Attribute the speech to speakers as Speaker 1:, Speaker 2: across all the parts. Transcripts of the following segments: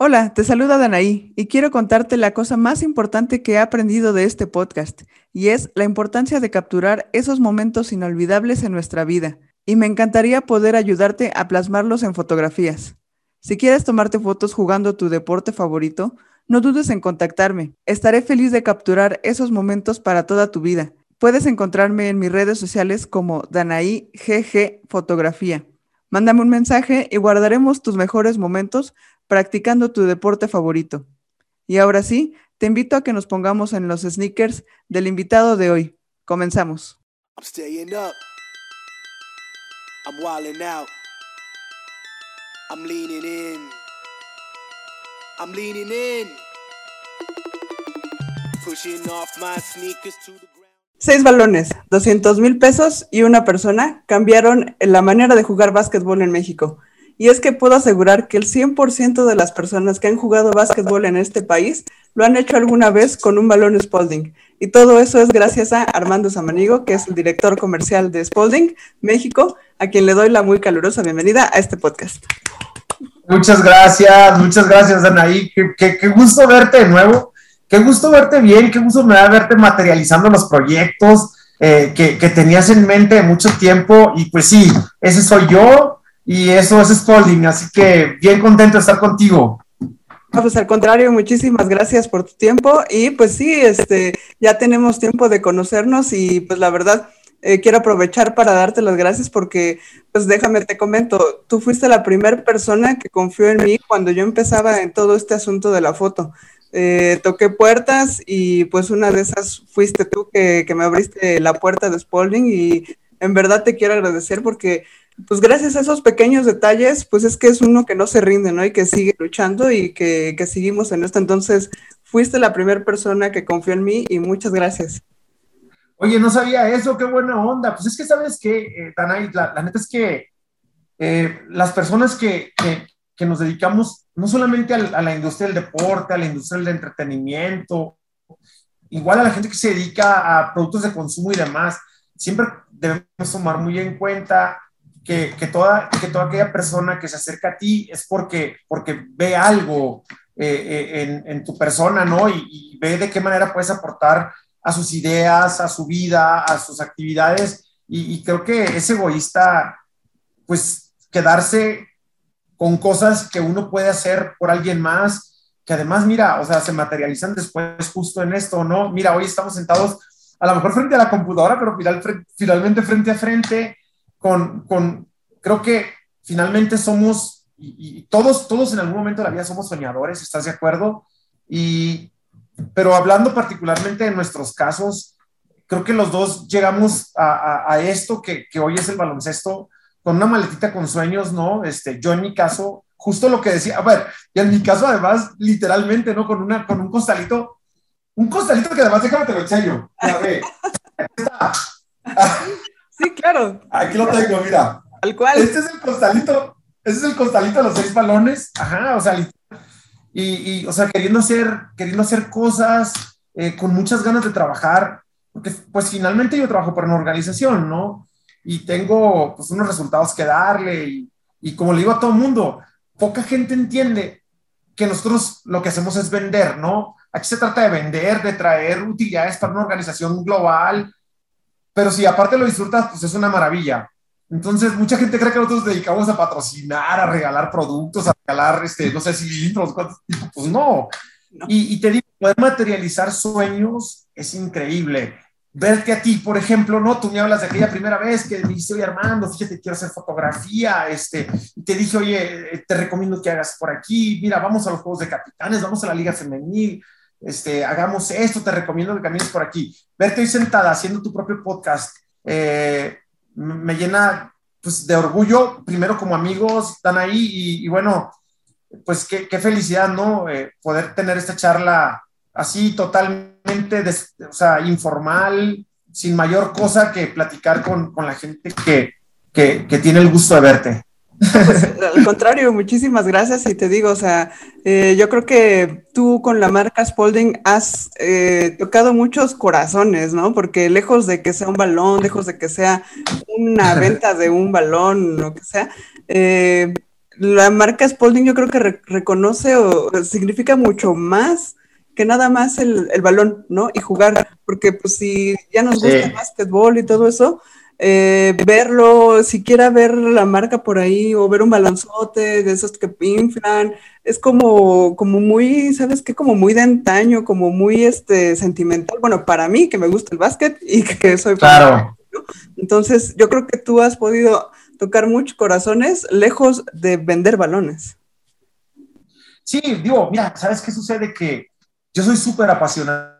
Speaker 1: Hola, te saluda Danaí y quiero contarte la cosa más importante que he aprendido de este podcast y es la importancia de capturar esos momentos inolvidables en nuestra vida. Y me encantaría poder ayudarte a plasmarlos en fotografías. Si quieres tomarte fotos jugando tu deporte favorito, no dudes en contactarme. Estaré feliz de capturar esos momentos para toda tu vida. Puedes encontrarme en mis redes sociales como Danaí GG Fotografía. Mándame un mensaje y guardaremos tus mejores momentos practicando tu deporte favorito. Y ahora sí, te invito a que nos pongamos en los sneakers del invitado de hoy. Comenzamos. I'm staying up. I'm wilding out. I'm leaning in. I'm leaning in. Pushing off my sneakers to the ground. Seis balones, 200 mil pesos y una persona cambiaron la manera de jugar básquetbol en México. Y es que puedo asegurar que el 100% de las personas que han jugado básquetbol en este país lo han hecho alguna vez con un balón Spalding. Y todo eso es gracias a Armando Samanigo, que es el director comercial de Spalding México, a quien le doy la muy calurosa bienvenida a este podcast.
Speaker 2: Muchas gracias, muchas gracias, Anaí. Qué, gusto verte de nuevo. Qué gusto verte bien, qué gusto me da verte materializando los proyectos eh, que, que tenías en mente mucho tiempo. Y pues sí, ese soy yo, y eso es Spalding, así que bien contento de estar contigo.
Speaker 1: pues al contrario, muchísimas gracias por tu tiempo y pues sí, este, ya tenemos tiempo de conocernos y pues la verdad eh, quiero aprovechar para darte las gracias porque pues déjame te comento, tú fuiste la primera persona que confió en mí cuando yo empezaba en todo este asunto de la foto. Eh, toqué puertas y pues una de esas fuiste tú que, que me abriste la puerta de Spalding y en verdad te quiero agradecer porque pues gracias a esos pequeños detalles, pues es que es uno que no se rinde, ¿no? Y que sigue luchando y que, seguimos en esto. Entonces, fuiste la primera persona que confió en mí y muchas gracias.
Speaker 2: Oye, no sabía eso, qué buena onda. Pues es que sabes que, eh, la, neta es que eh, las personas que, nos dedicamos no solamente a, la industria del deporte, a la industria del entretenimiento, igual a la gente que se dedica a productos de consumo y demás, siempre debemos tomar muy en cuenta que, toda, que toda aquella persona que se acerca a ti es porque, porque ve algo eh, eh, en, tu persona, ¿no? Y, ve de qué manera puedes aportar a sus ideas, a su vida, a sus actividades. Y, creo que es egoísta, pues, quedarse con cosas que uno puede hacer por alguien más, que además, mira, o sea, se materializan después justo en esto, ¿no? Mira, hoy estamos sentados a lo mejor frente a la computadora, pero finalmente frente a frente, con, con creo que finalmente somos, y, todos, todos en algún momento de la vida somos soñadores, ¿estás de acuerdo? Y, pero hablando particularmente de nuestros casos, creo que los dos llegamos a, a, esto que, que, hoy es el baloncesto con una maletita con sueños, ¿no? Este, yo en mi caso, justo lo que decía, a ver, y en mi caso además, literalmente, ¿no? Con, una, con un costalito, un costalito que además, déjame te lo enseño. A ver, está.
Speaker 1: Sí, claro.
Speaker 2: Aquí lo tengo, mira.
Speaker 1: Al cual.
Speaker 2: Este es el costalito, este es el costalito de los seis balones. Ajá, o sea, y, y o sea, queriendo hacer, queriendo hacer cosas, eh, con muchas ganas de trabajar, porque pues finalmente yo trabajo para una organización, ¿no? Y tengo pues unos resultados que darle y, y como le digo a todo el mundo, poca gente entiende que nosotros lo que hacemos es vender, ¿no? Aquí se trata de vender, de traer utilidades para una organización global, pero si aparte lo disfrutas, pues es una maravilla. Entonces, mucha gente cree que nosotros nos dedicamos a patrocinar, a regalar productos, a regalar, este, no sé, cilindros, pues no. Y, y, te digo, poder materializar sueños es increíble. Verte a ti, por ejemplo, ¿no? Tú me hablas de aquella primera vez que me dijiste, oye, Armando, fíjate, quiero hacer fotografía, este, y te dije, oye, te recomiendo que hagas por aquí, mira, vamos a los Juegos de Capitanes, vamos a la Liga Femenil, este, hagamos esto, te recomiendo que camines por aquí. Verte hoy sentada haciendo tu propio podcast eh, me llena pues, de orgullo, primero como amigos están ahí y, bueno, pues qué, felicidad, ¿no? Eh, poder tener esta charla así totalmente, o sea, informal, sin mayor cosa que platicar con, con la gente que, que tiene el gusto de verte.
Speaker 1: Pues, al contrario, muchísimas gracias y te digo, o sea, eh, yo creo que tú con la marca Spalding has eh, tocado muchos corazones, ¿no? Porque lejos de que sea un balón, lejos de que sea una venta de un balón, lo que sea, eh, la marca Spalding yo creo que reconoce o significa mucho más que nada más el, balón, ¿no? Y jugar, porque pues si ya nos gusta el básquetbol y todo eso, eh, verlo, siquiera ver la marca por ahí o ver un balonzote de esos que inflan, es como, como muy, ¿sabes qué? Como muy de antaño, como muy este, sentimental. Bueno, para mí, que me gusta el básquet y que soy...
Speaker 2: Claro.
Speaker 1: Entonces, yo creo que tú has podido tocar muchos corazones lejos de vender balones.
Speaker 2: Sí, digo, mira, ¿sabes qué sucede? Que yo soy súper apasionado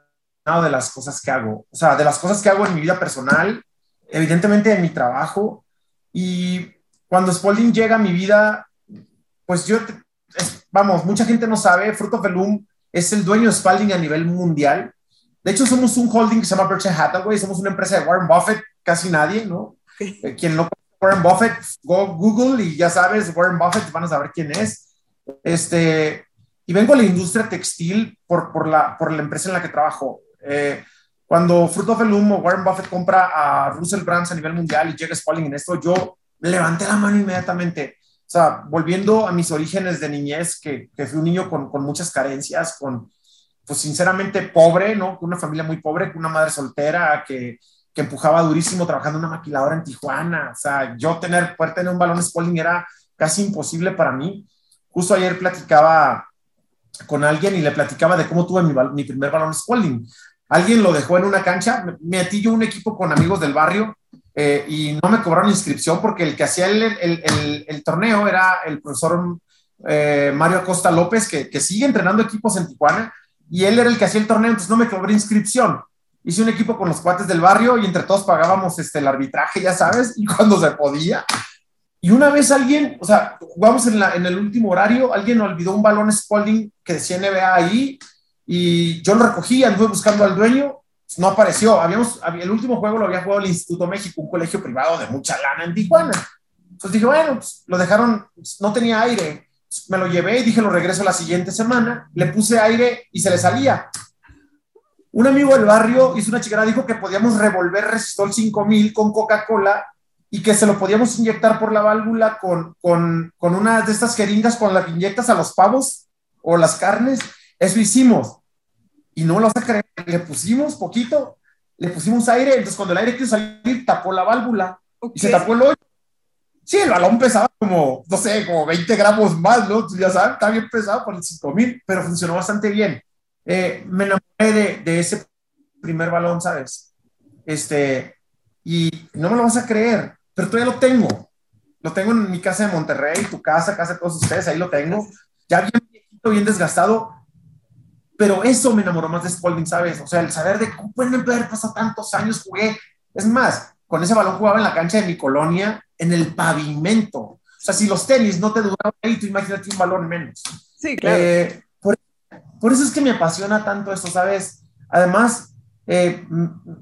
Speaker 2: de las cosas que hago, o sea, de las cosas que hago en mi vida personal evidentemente en mi trabajo. Y cuando Spalding llega a mi vida, pues yo, vamos, mucha gente no sabe, Fruit of the Loom es el dueño de Spalding a nivel mundial. De hecho, somos un holding que se llama Berkshire Hathaway, somos una empresa de Warren Buffett, casi nadie, ¿no? Eh, quien no Warren Buffett, go Google y ya sabes, Warren Buffett, van a saber quién es. Este, y vengo a la industria textil por, por, la, por la empresa en la que trabajo. Eh, cuando Fruit of the Loom o Warren Buffett compra a Russell Brands a nivel mundial y llega Spalding en esto, yo levanté la mano inmediatamente. O sea, volviendo a mis orígenes de niñez, que, que fui un niño con, con, muchas carencias, con, pues sinceramente pobre, ¿no? Una familia muy pobre, con una madre soltera que, que empujaba durísimo trabajando en una maquiladora en Tijuana. O sea, yo tener, poder tener un balón Spalding era casi imposible para mí. Justo ayer platicaba con alguien y le platicaba de cómo tuve mi, mi primer balón Spalding alguien lo dejó en una cancha, me metí yo un equipo con amigos del barrio eh, y no me cobraron inscripción porque el que hacía el, torneo era el profesor eh, Mario Acosta López, que, sigue entrenando equipos en Tijuana, y él era el que hacía el torneo, entonces no me cobré inscripción. Hice un equipo con los cuates del barrio y entre todos pagábamos este, el arbitraje, ya sabes, y cuando se podía. Y una vez alguien, o sea, jugamos en, en el último horario, alguien olvidó un balón Spalding que decía NBA ahí, y yo lo recogí, anduve buscando al dueño, no apareció. Habíamos, el último juego lo había jugado el Instituto México, un colegio privado de mucha lana en Tijuana. Entonces dije, bueno, pues, lo dejaron, pues, no tenía aire. Me lo llevé y dije, lo regreso la siguiente semana. Le puse aire y se le salía. Un amigo del barrio hizo una chicara, dijo que podíamos revolver Resistol 5000 con Coca-Cola y que se lo podíamos inyectar por la válvula con, con, con una de estas jeringas con las que inyectas a los pavos o las carnes. Eso hicimos y no lo vas a creer, le pusimos poquito, le pusimos aire, entonces cuando el aire quiso salir, tapó la válvula y se tapó el hoyo. Sí, el balón pesaba como, no sé, como 20 gramos más, ¿no? ya sabes, está bien pesado por el 5000, pero funcionó bastante bien. Eh, me enamoré de, de, ese primer balón, ¿sabes? Este, y no me lo vas a creer, pero todavía lo tengo. Lo tengo en mi casa de Monterrey, tu casa, casa de todos ustedes, ahí lo tengo. Ya bien bien desgastado, pero eso me enamoró más de Spalding, ¿sabes? O sea, el saber de cómo pueden haber pasado tantos años, jugué. Es más, con ese balón jugaba en la cancha de mi colonia, en el pavimento. O sea, si los tenis no te duraban ahí, tú imagínate un balón menos.
Speaker 1: Sí, claro.
Speaker 2: Eh, por, eso es que me apasiona tanto esto, ¿sabes? Además, eh,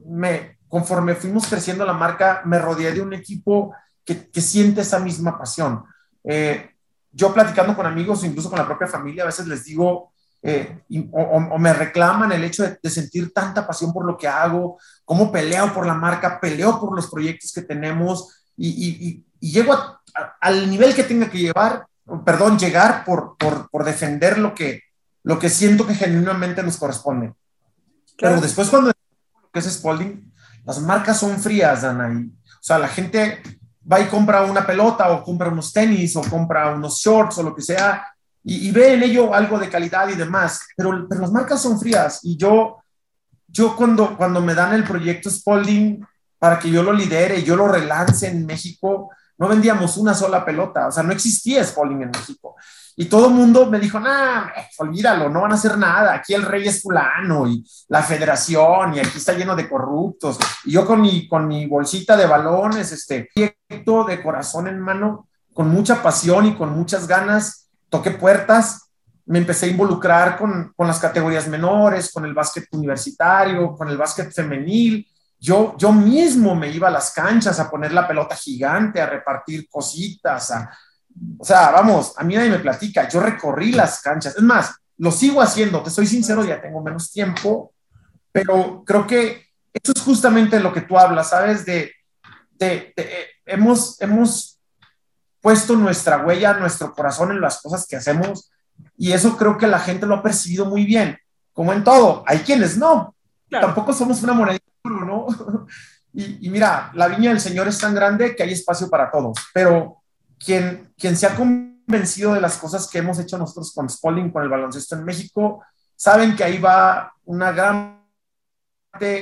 Speaker 2: me, conforme fuimos creciendo la marca, me rodeé de un equipo que, que siente esa misma pasión. Eh, yo platicando con amigos, incluso con la propia familia, a veces les digo, eh, o, me reclaman el hecho de, sentir tanta pasión por lo que hago, cómo peleo por la marca, peleo por los proyectos que tenemos y, llego al nivel que tenga que llevar, perdón, llegar por, por, defender lo que, lo que siento que genuinamente nos corresponde. Pero después cuando que es Spalding, las marcas son frías, Dana. o sea, la gente va y compra una pelota o compra unos tenis o compra unos shorts o lo que sea y, ve en ello algo de calidad y demás, pero, pero las marcas son frías y yo, yo cuando, cuando me dan el proyecto Spalding para que yo lo lidere y yo lo relance en México, no vendíamos una sola pelota, o sea, no existía Spalding en México. Y todo el mundo me dijo, nah, olvídalo, no van a hacer nada, aquí el rey es fulano y la federación y aquí está lleno de corruptos. Y yo con mi, con mi bolsita de balones, este proyecto de corazón en mano, con mucha pasión y con muchas ganas, toqué puertas, me empecé a involucrar con, con, las categorías menores, con el básquet universitario, con el básquet femenil. Yo, yo mismo me iba a las canchas a poner la pelota gigante, a repartir cositas, o sea, vamos, a mí nadie me platica, yo recorrí las canchas. Es más, lo sigo haciendo, te soy sincero, ya tengo menos tiempo, pero creo que eso es justamente lo que tú hablas, ¿sabes? De, de, de hemos, hemos puesto nuestra huella, nuestro corazón en las cosas que hacemos y eso creo que la gente lo ha percibido muy bien. Como en todo, hay quienes no. Tampoco somos una moneda, ¿no? y, y, mira, la viña del Señor es tan grande que hay espacio para todos, pero quien, quien se ha convencido de las cosas que hemos hecho nosotros con Spalding, con el baloncesto en México, saben que ahí va una gran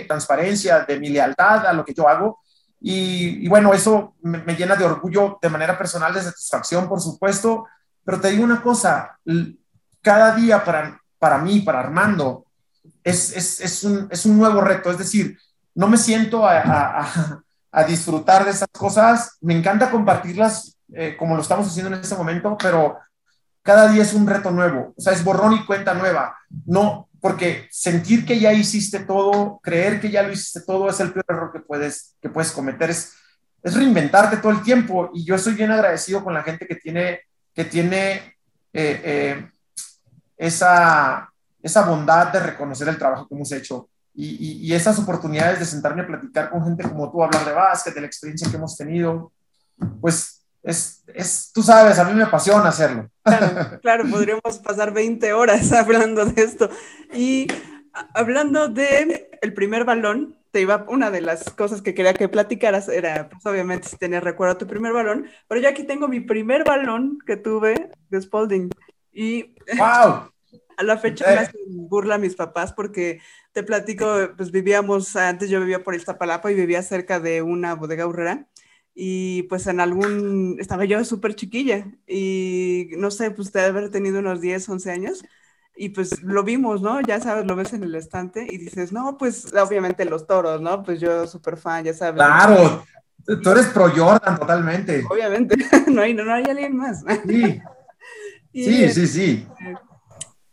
Speaker 2: transparencia de mi lealtad a lo que yo hago. Y, bueno, eso me, llena de orgullo de manera personal, de satisfacción, por supuesto. Pero te digo una cosa, cada día para, para mí, para Armando, es, es, es, un, es un nuevo reto. Es decir, no me siento a, a, a disfrutar de esas cosas. Me encanta compartirlas eh, como lo estamos haciendo en este momento, pero cada día es un reto nuevo. O sea, es borrón y cuenta nueva. No, porque sentir que ya hiciste todo, creer que ya lo hiciste todo es el peor error que puedes, que puedes cometer, es, es reinventarte todo el tiempo. Y yo soy bien agradecido con la gente que tiene, que tiene eh, eh, esa, esa bondad de reconocer el trabajo que hemos hecho. Y, y, esas oportunidades de sentarme a platicar con gente como tú, hablar de básquet, de la experiencia que hemos tenido, pues es, es, tú sabes, a mí me apasiona hacerlo.
Speaker 1: Claro, claro, podríamos pasar 20 horas hablando de esto. Y hablando de el primer balón, te iba, una de las cosas que quería que platicaras era, pues obviamente, si tenías recuerdo tu primer balón, pero yo aquí tengo mi primer balón que tuve de Spalding. Y
Speaker 2: wow.
Speaker 1: a la fecha me hacen burla a mis papás porque te platico, pues vivíamos, antes yo vivía por Iztapalapa y vivía cerca de una bodega urrera y pues en algún, estaba yo súper chiquilla y no sé, pues de haber tenido unos 10, 11 años y pues lo vimos, ¿no? Ya sabes, lo ves en el estante y dices, no, pues obviamente los toros, ¿no? Pues yo súper fan, ya sabes.
Speaker 2: Claro, tú eres pro Jordan totalmente.
Speaker 1: Obviamente, no hay, no, hay alguien más.
Speaker 2: Sí, sí, sí, sí.
Speaker 1: Eh,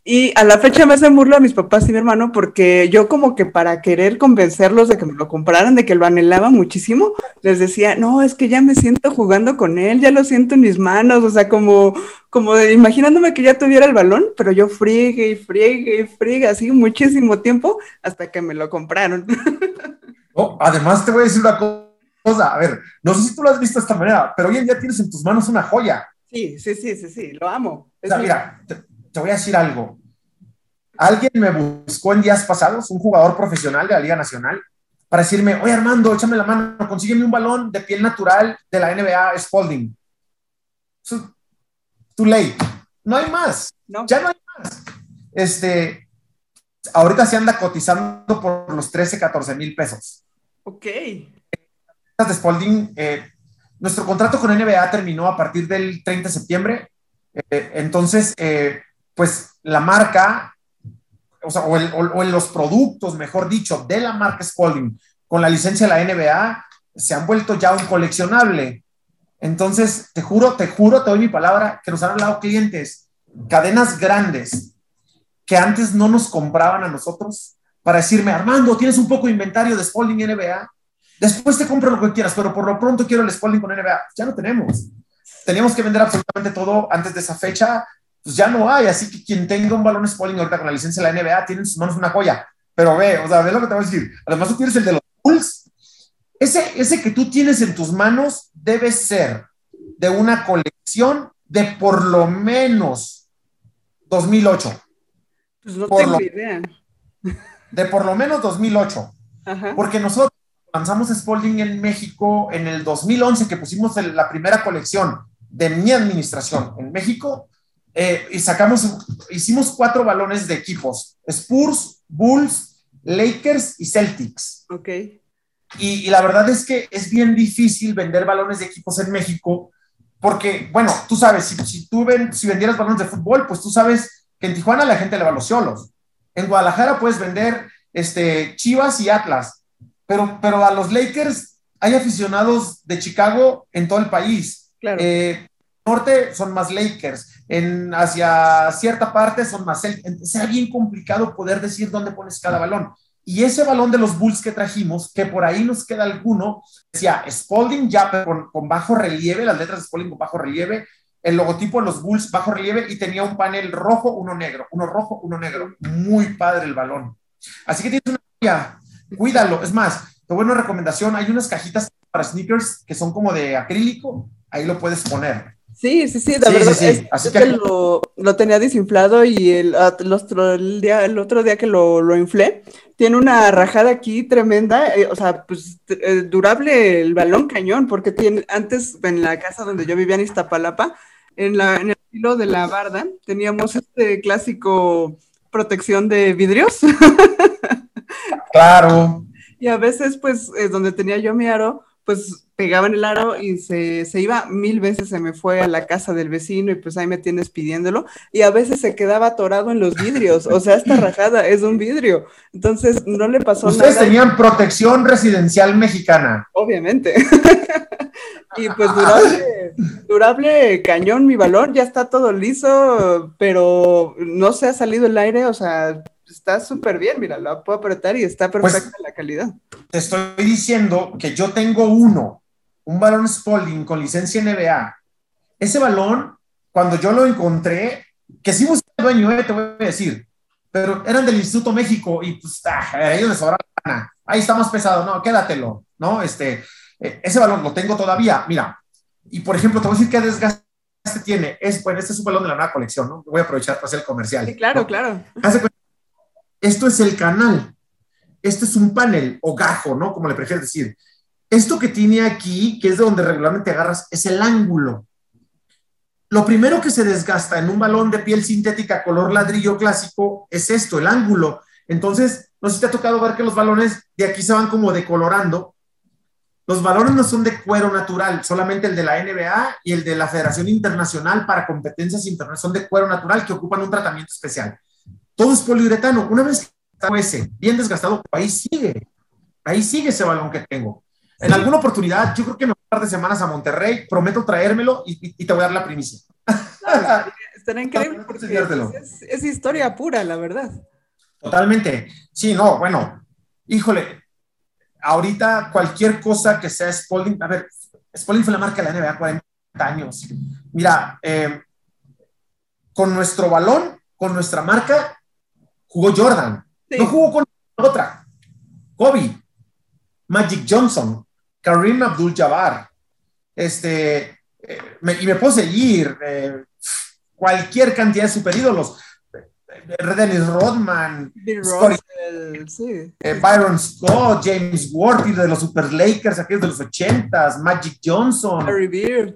Speaker 1: y a la fecha me hacen burla a mis papás y mi hermano porque yo como que para querer convencerlos de que me lo compraran, de que lo anhelaba muchísimo, les decía, no, es que ya me siento jugando con él, ya lo siento en mis manos, o sea, como, como imaginándome que ya tuviera el balón, pero yo friegue y friegue y friegue así muchísimo tiempo hasta que me lo compraron.
Speaker 2: Además te voy a decir una cosa, a ver, no sé si tú lo has visto de esta manera, pero hoy en día tienes en tus manos una joya.
Speaker 1: Sí, sí, sí, sí, sí, lo amo.
Speaker 2: O sea, mira, te voy a decir algo. Alguien me buscó en días pasados, un jugador profesional de la Liga Nacional, para decirme, oye Armando, échame la mano, consígueme un balón de piel natural de la NBA Spalding. Too late. No hay más. Ya no hay más. Este, ahorita se anda cotizando por los 13, 14 mil pesos.
Speaker 1: Ok.
Speaker 2: De Spalding, eh, nuestro contrato con NBA terminó a partir del 30 de septiembre. Eh, entonces, eh, pues la marca, o, sea, o, en los productos, mejor dicho, de la marca Spalding con la licencia de la NBA, se han vuelto ya un coleccionable. Entonces, te juro, te juro, te doy mi palabra, que nos han hablado clientes, cadenas grandes, que antes no nos compraban a nosotros para decirme, Armando, tienes un poco de inventario de Spalding NBA, después te compro lo que quieras, pero por lo pronto quiero el Spalding con NBA. Ya no tenemos. Teníamos que vender absolutamente todo antes de esa fecha pues ya no hay. Así que quien tenga un balón Spalding ahorita con la licencia de la NBA tiene en sus manos una joya. Pero ve, o sea, ve lo que te voy a decir. Además, tú tienes el de los Bulls. Ese, ese que tú tienes en tus manos debe ser de una colección de por lo menos 2008.
Speaker 1: Pues no tengo idea.
Speaker 2: De por lo menos 2008. Porque nosotros lanzamos Spalding en México en el 2011, que pusimos la primera colección de mi administración en México, eh, y sacamos, hicimos cuatro balones de equipos, Spurs, Bulls, Lakers y Celtics.
Speaker 1: Ok.
Speaker 2: Y, la verdad es que es bien difícil vender balones de equipos en México, porque, bueno, tú sabes, si, si tú ven, si vendieras balones de fútbol, pues tú sabes que en Tijuana la gente le va a los ciolos. En Guadalajara puedes vender este, Chivas y Atlas, pero, pero a los Lakers hay aficionados de Chicago en todo el país.
Speaker 1: Claro.
Speaker 2: Eh, norte son más Lakers, en hacia cierta parte son más Celtics. Sea bien complicado poder decir dónde pones cada balón. Y ese balón de los Bulls que trajimos, que por ahí nos queda alguno, decía Spalding ya con, con bajo relieve, las letras de Spalding con bajo relieve, el logotipo de los Bulls bajo relieve y tenía un panel rojo, uno negro, uno rojo, uno negro. Muy padre el balón. Así que tienes una ya, cuídalo. Es más, te voy a una recomendación, hay unas cajitas para sneakers que son como de acrílico, ahí lo puedes poner
Speaker 1: Sí, sí, sí, de verdad. Es, Así que, lo, tenía desinflado y el, ah, el, día, el otro día que lo, lo, inflé, tiene una rajada aquí tremenda, eh, o sea, pues eh, durable el balón cañón, porque tiene, antes en la casa donde yo vivía en Iztapalapa, en, la, en el filo de la barda, teníamos este clásico protección de vidrios.
Speaker 2: Claro.
Speaker 1: y a veces, pues, donde tenía yo mi aro, pues pegaba en el aro y se, iba mil veces, se me fue a la casa del vecino y pues ahí me tienes pidiéndolo y a veces se quedaba atorado en los vidrios, o sea, esta rajada es un vidrio, entonces no le pasó
Speaker 2: nada. Ustedes tenían protección residencial mexicana.
Speaker 1: Obviamente. y pues durable, durable cañón mi valor, ya está todo liso, pero no se ha salido el aire, o sea, está súper bien, mira, lo puedo apretar y está pues, perfecta la calidad.
Speaker 2: Te estoy diciendo que yo tengo uno, un balón Spalding con licencia NBA. Ese balón, cuando yo lo encontré, que sí busqué el dueño, eh, te voy a decir, pero eran del Instituto México y pues ah, a ellos les sobraba Ahí está más pesado, no, quédatelo, ¿no? Este, eh, ese balón lo tengo todavía, mira. Y por ejemplo, te voy a decir qué desgaste tiene. Es, bueno, este es un balón de la nueva colección, ¿no? Voy a aprovechar para hacer el comercial.
Speaker 1: Sí, claro, claro.
Speaker 2: Esto es el canal. Esto es un panel o gajo, ¿no? Como le prefieres decir. Esto que tiene aquí, que es de donde regularmente agarras, es el ángulo. Lo primero que se desgasta en un balón de piel sintética color ladrillo clásico es esto, el ángulo. Entonces, no sé si te ha tocado ver que los balones de aquí se van como decolorando. Los balones no son de cuero natural, solamente el de la NBA y el de la Federación Internacional para Competencias Internacionales son de cuero natural que ocupan un tratamiento especial todo es poliuretano. Una vez que está ese bien desgastado, ahí sigue, ahí sigue ese balón que tengo. En alguna oportunidad, yo creo que me voy un par de semanas a Monterrey, prometo traérmelo y, te voy a dar la primicia.
Speaker 1: estará increíble porque es, es, historia pura, la verdad.
Speaker 2: Totalmente. Sí, no, bueno, híjole, ahorita cualquier cosa que sea Spalding, a ver, Spalding fue la marca de la NBA 40 años. Mira, eh, con nuestro balón, con nuestra marca, jugó Jordan, no jugó con otra. Kobe, Magic Johnson, Karim Abdul-Jabbar, este, eh, y me puedo seguir, eh, cualquier cantidad de superídolos. Dennis Rodman, eh, Byron Scott, James Worthy de los Super Lakers, aquellos de los 80 Magic Johnson,
Speaker 1: Larry Bird.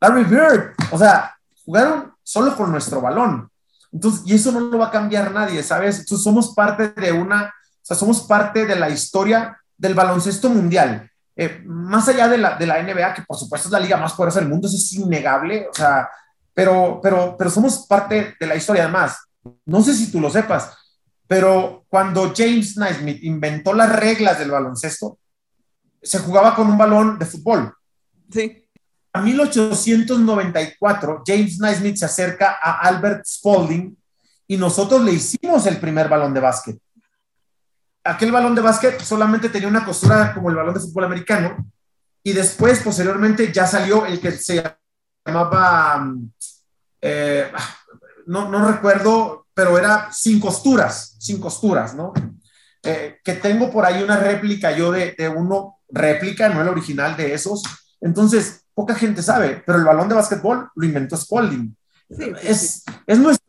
Speaker 2: Larry Bird, o sea, jugaron solo con nuestro balón. Entonces, y eso no lo va a cambiar nadie, ¿sabes? Entonces, somos parte de una, o sea, somos parte de la historia del baloncesto mundial. Eh, más allá de la, de la NBA, que por supuesto es la liga más poderosa del mundo, eso es innegable, o sea, pero, pero, pero somos parte de la historia. Además, no sé si tú lo sepas, pero cuando James Naismith inventó las reglas del baloncesto, se jugaba con un balón de fútbol.
Speaker 1: Sí.
Speaker 2: 1894, James Naismith se acerca a Albert Spalding y nosotros le hicimos el primer balón de básquet. Aquel balón de básquet solamente tenía una costura como el balón de fútbol americano y después, posteriormente, ya salió el que se llamaba, eh, no, no, recuerdo, pero era sin costuras, sin costuras, ¿no? Eh, que tengo por ahí una réplica yo de, de uno, réplica, no el original de esos. Entonces, poca gente sabe, pero el balón de básquetbol lo inventó Spalding. es, es nuestro,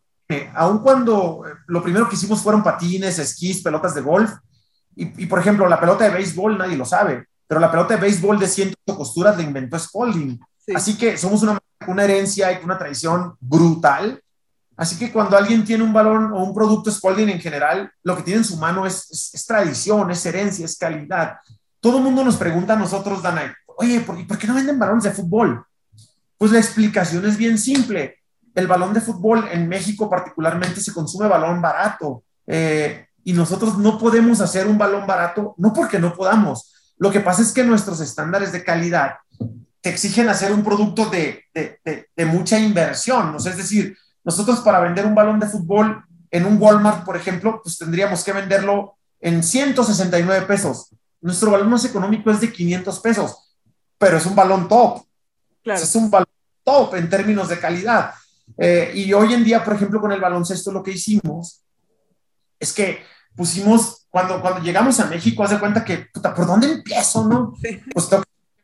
Speaker 2: aun cuando eh, lo primero que hicimos fueron patines, esquís, pelotas de golf, y, por ejemplo, la pelota de béisbol nadie lo sabe, pero la pelota de béisbol de ciento costuras la inventó Spalding. Así que somos una, una herencia y una tradición brutal. Así que cuando alguien tiene un balón o un producto Spalding en general, lo que tiene en su mano es, es, tradición, es herencia, es calidad. Todo el mundo nos pregunta a nosotros, Dana, oye, ¿por, qué no venden balones de fútbol? Pues la explicación es bien simple. El balón de fútbol en México particularmente se consume balón barato eh, y nosotros no podemos hacer un balón barato, no porque no podamos. Lo que pasa es que nuestros estándares de calidad te exigen hacer un producto de, de, mucha inversión. Es decir, nosotros para vender un balón de fútbol en un Walmart, por ejemplo, pues tendríamos que venderlo en 169 pesos. Nuestro balón más económico es de 500 pesos pero es un balón top. Es un balón top en términos de calidad. Eh, y hoy en día, por ejemplo, con el baloncesto, lo que hicimos es que pusimos, cuando, cuando llegamos a México, haz de cuenta que, puta, ¿por dónde empiezo, no? Pues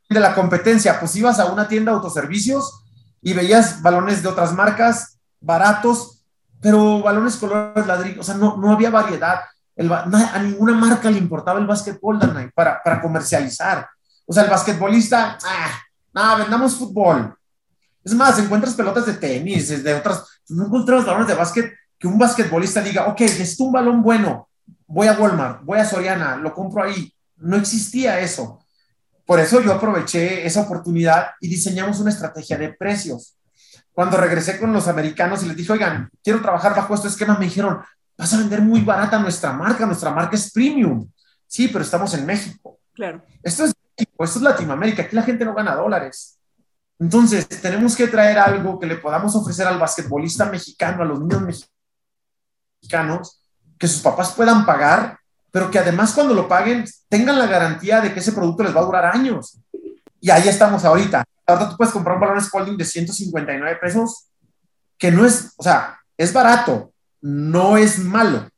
Speaker 2: de la competencia, pues ibas a una tienda de autoservicios y veías balones de otras marcas, baratos, pero balones colores ladrillo, o sea, no, no había variedad. a ninguna marca le importaba el básquetbol, para, para comercializar. O sea, el basquetbolista, ah, no, vendamos fútbol. Es más, encuentras pelotas de tenis, de otras, no encontramos balones de básquet que un basquetbolista diga, ok, necesito un balón bueno, voy a Walmart, voy a Soriana, lo compro ahí. No existía eso. Por eso yo aproveché esa oportunidad y diseñamos una estrategia de precios. Cuando regresé con los americanos y les dije, oigan, quiero trabajar bajo este esquema, me dijeron, vas a vender muy barata nuestra marca, nuestra marca es premium. Sí, pero estamos en México.
Speaker 1: Claro.
Speaker 2: Esto es México, esto es Latinoamérica, aquí la gente no gana dólares. Entonces, tenemos que traer algo que le podamos ofrecer al basquetbolista mexicano, a los niños mexicanos, que sus papás puedan pagar pero que además cuando lo paguen tengan la garantía de que ese producto les va a durar años. Y ahí estamos ahorita. Ahorita tú puedes comprar un balón Spalding de 159 pesos, que no es, o sea, es barato, no es malo.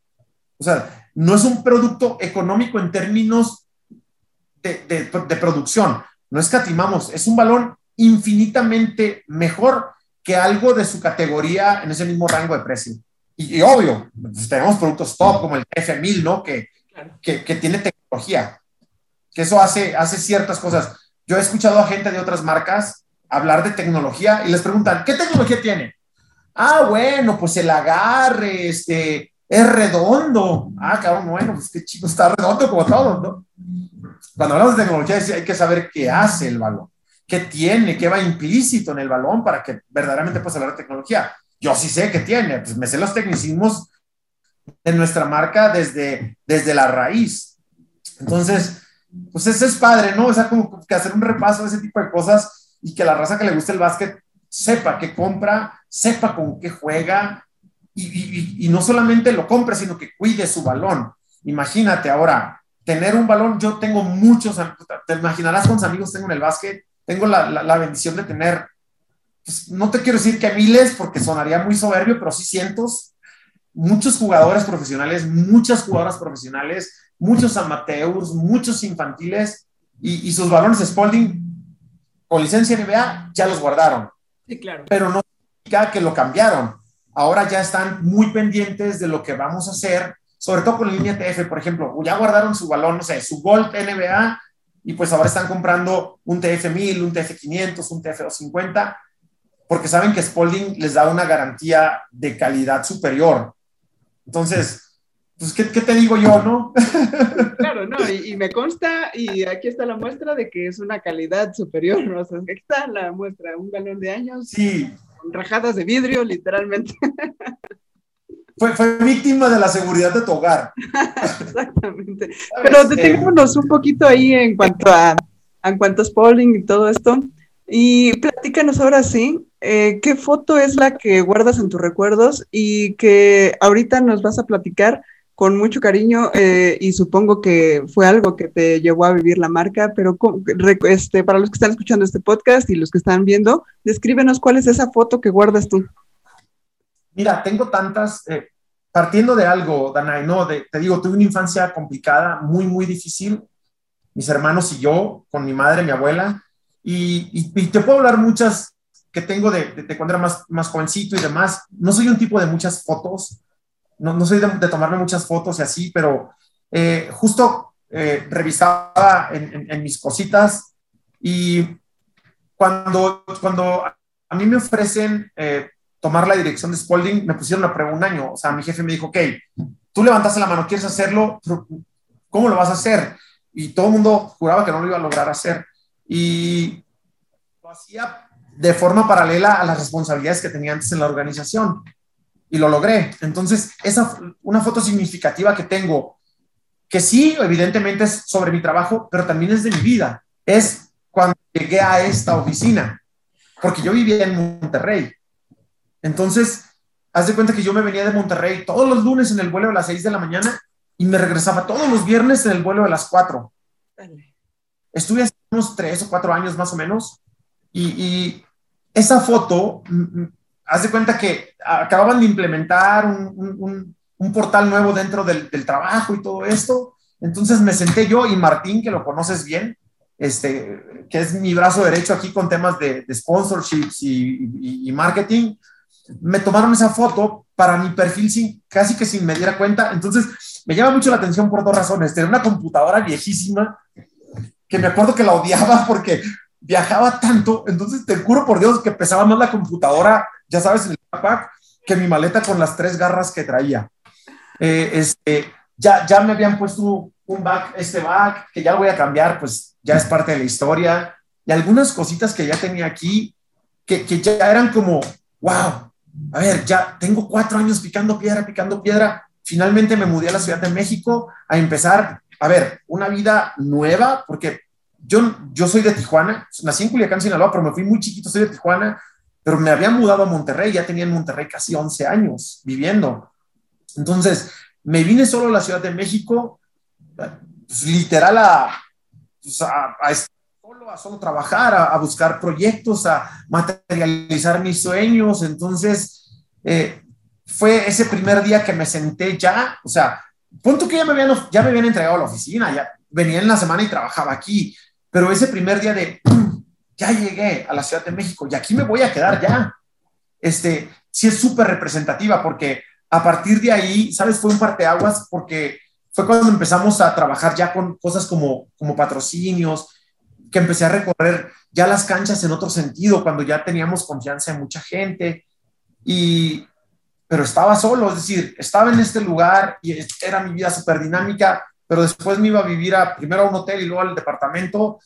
Speaker 2: O sea, no es un producto económico en términos de, de, producción. No escatimamos, es un balón infinitamente mejor que algo de su categoría en ese mismo rango de precio. Y, obvio, pues, tenemos productos top como el F1000, ¿no? Que, que, tiene tecnología, que eso hace, hace ciertas cosas. Yo he escuchado a gente de otras marcas hablar de tecnología y les preguntan, ¿qué tecnología tiene? Ah, bueno, pues el agarre, este, es redondo. Ah, cabrón, bueno, pues qué chido, está redondo como todo, ¿no? Cuando hablamos de tecnología hay que saber qué hace el balón, qué tiene, qué va implícito en el balón para que verdaderamente puedas hablar de tecnología. Yo sí sé qué tiene, pues me sé los tecnicismos de nuestra marca desde, desde la raíz. Entonces, pues ese es padre, ¿no? O sea, como que hacer un repaso de ese tipo de cosas y que la raza que le guste el básquet sepa qué compra, sepa con qué juega y, y, no solamente lo compre, sino que cuide su balón. Imagínate ahora, tener un balón, yo tengo muchos, te imaginarás cuántos amigos tengo en el básquet, tengo la, la, bendición de tener, pues, no te quiero decir que miles, porque sonaría muy soberbio, pero sí cientos muchos jugadores profesionales, muchas jugadoras profesionales, muchos amateurs, muchos infantiles y, sus balones Spalding con licencia NBA ya los guardaron.
Speaker 1: Sí, claro.
Speaker 2: Pero no significa que lo cambiaron. Ahora ya están muy pendientes de lo que vamos a hacer, sobre todo con la línea TF, por ejemplo. Ya guardaron su balón, no sé, su Gold NBA y pues ahora están comprando un TF1000, un TF500, un TF250 porque saben que Spalding les da una garantía de calidad superior. Entonces, pues, ¿qué, te digo yo, no?
Speaker 1: Claro, no, y, me consta, y aquí está la muestra de que es una calidad superior, ¿no? O sea, aquí está la muestra, un galón de años.
Speaker 2: Sí.
Speaker 1: Con rajadas de vidrio, literalmente.
Speaker 2: Fue, fue, víctima de la seguridad de tu hogar.
Speaker 1: Exactamente. Pero detengámonos un poquito ahí en cuanto a, en cuanto a Spalding y todo esto. Y platícanos ahora sí, eh, ¿qué foto es la que guardas en tus recuerdos y que ahorita nos vas a platicar con mucho cariño eh, y supongo que fue algo que te llevó a vivir la marca, pero este, para los que están escuchando este podcast y los que están viendo, descríbenos cuál es esa foto que guardas tú.
Speaker 2: Mira, tengo tantas, eh, partiendo de algo, Danay, no, te digo, tuve una infancia complicada, muy, muy difícil, mis hermanos y yo, con mi madre, mi abuela, y, te puedo hablar muchas que tengo de, cuando era más, más jovencito y demás. No soy un tipo de muchas fotos, no, no soy de, tomarme muchas fotos y así, pero eh, justo eh, revisaba en, en, mis cositas y cuando, cuando a mí me ofrecen eh, tomar la dirección de Spalding, me pusieron a prueba un año. O sea, mi jefe me dijo, ok, tú levantaste la mano, ¿quieres hacerlo? ¿Cómo lo vas a hacer? Y todo el mundo juraba que no lo iba a lograr hacer y lo hacía de forma paralela a las responsabilidades que tenía antes en la organización y lo logré. Entonces, esa una foto significativa que tengo, que sí, evidentemente es sobre mi trabajo, pero también es de mi vida. Es cuando llegué a esta oficina, porque yo vivía en Monterrey. Entonces, haz de cuenta que yo me venía de Monterrey todos los lunes en el vuelo de las 6 de la mañana y me regresaba todos los viernes en el vuelo de las 4. Estuve hace unos tres o cuatro años más o menos y, esa foto, mm, mm, haz de cuenta que acababan de implementar un, portal nuevo dentro del, trabajo y todo esto. Entonces me senté yo y Martín, que lo conoces bien, este, que es mi brazo derecho aquí con temas de, sponsorships y, marketing, me tomaron esa foto para mi perfil sin, casi que sin me diera cuenta. Entonces, me llama mucho la atención por dos razones. Tenía una computadora viejísima que me acuerdo que la odiaba porque viajaba tanto. Entonces, te juro por Dios que pesaba más la computadora, ya sabes, en el backpack, que mi maleta con las tres garras que traía. Eh, este, ya, ya me habían puesto un back, este back, que ya lo voy a cambiar, pues ya es parte de la historia. Y algunas cositas que ya tenía aquí, que, que ya eran como, wow, a ver, ya tengo cuatro años picando piedra, picando piedra. Finalmente me mudé a la Ciudad de México a empezar, a ver, una vida nueva, porque yo, yo soy de Tijuana, nací en Culiacán, Sinaloa, pero me fui muy chiquito, soy de Tijuana, pero me había mudado a Monterrey, ya tenía en Monterrey casi 11 años viviendo. Entonces, me vine solo a la Ciudad de México, pues, literal pues, a, a, solo, a solo trabajar, a, buscar proyectos, a materializar mis sueños. Entonces, eh, fue ese primer día que me senté ya, o sea, punto que ya me habían, ya me habían entregado a la oficina, ya venía en la semana y trabajaba aquí, pero ese primer día de, ya llegué a la Ciudad de México y aquí me voy a quedar ya. Este, sí es súper representativa porque a partir de ahí, ¿sabes? Fue un parteaguas porque fue cuando empezamos a trabajar ya con cosas como, como patrocinios, que empecé a recorrer ya las canchas en otro sentido, cuando ya teníamos confianza en mucha gente. Y, pero estaba solo, es decir, estaba en este lugar y era mi vida súper dinámica, pero después me iba a vivir a, primero a un hotel y luego al departamento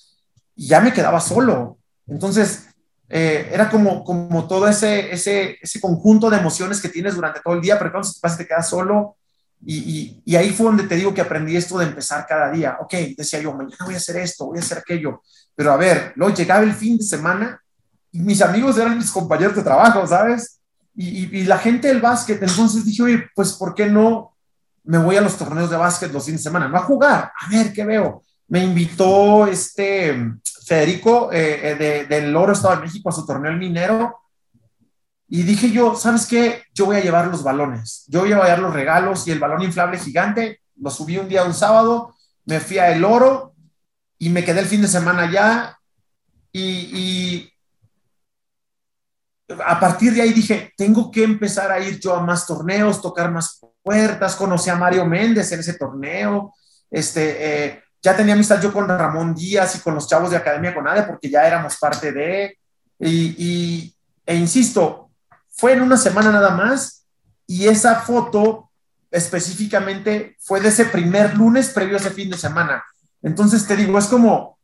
Speaker 2: y ya me quedaba solo. Entonces, eh, era como, como todo ese, ese, ese conjunto de emociones que tienes durante todo el día, pero cuando pasa te quedas solo y, y, ahí fue donde te digo que aprendí esto de empezar cada día. Ok, decía yo, mañana voy a hacer esto, voy a hacer aquello. Pero a ver, luego llegaba el fin de semana y mis amigos eran mis compañeros de trabajo, ¿sabes? Y, y, la gente del básquet, entonces dije, oye, pues ¿por qué no me voy a los torneos de básquet los fines de semana? No a jugar, a ver qué veo. Me invitó este Federico eh, eh del Oro Estado de México a su torneo el minero y dije yo, ¿sabes qué? Yo voy a llevar los balones, yo voy a llevar los regalos y el balón inflable gigante. Lo subí un día, un sábado, me fui a El Oro y me quedé el fin de semana allá. Y, a partir de ahí dije, tengo que empezar a ir yo a más torneos, tocar más puertas. Conocí a Mario Méndez en ese torneo. Este, eh, ya tenía amistad yo con Ramón Díaz y con los chavos de Academia Conade porque ya éramos parte de. Y, e insisto, fue en una semana nada más y esa foto específicamente fue de ese primer lunes previo a ese fin de semana. Entonces te digo, es como,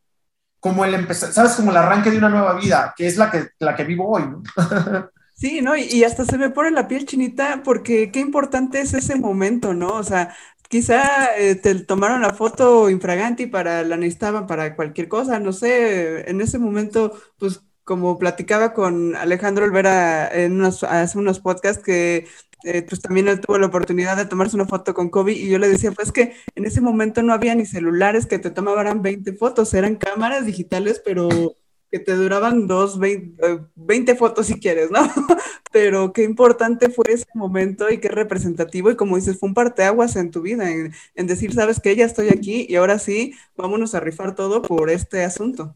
Speaker 2: como el empezar, ¿sabes? Como el arranque de una nueva vida, que es la que, la que vivo hoy.
Speaker 1: Sí, ¿no? Y, hasta se me pone la piel chinita porque qué importante es ese momento, ¿no? O sea, quizá eh, te tomaron la foto infraganti para la necesitaban para cualquier cosa, no sé, en ese momento, pues como platicaba con Alejandro Olvera en unos, hace unos podcasts que eh, pues también él tuvo la oportunidad de tomarse una foto con Kobe y yo le decía, pues que en ese momento no había ni celulares que te tomaban 20 fotos, eran cámaras digitales, pero que te duraban dos, 20, 20 fotos si quieres, ¿no? pero qué importante fue ese momento y qué representativo y como dices, fue un parteaguas en tu vida, en, en decir, sabes que ya estoy aquí y ahora sí, vámonos a rifar todo por este asunto.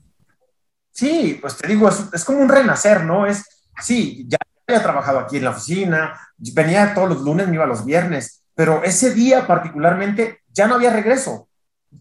Speaker 2: Sí, pues te digo, es, como un renacer, ¿no? Es, sí, ya había trabajado aquí en la oficina, venía todos los lunes, me iba los viernes, pero ese día particularmente ya no había regreso.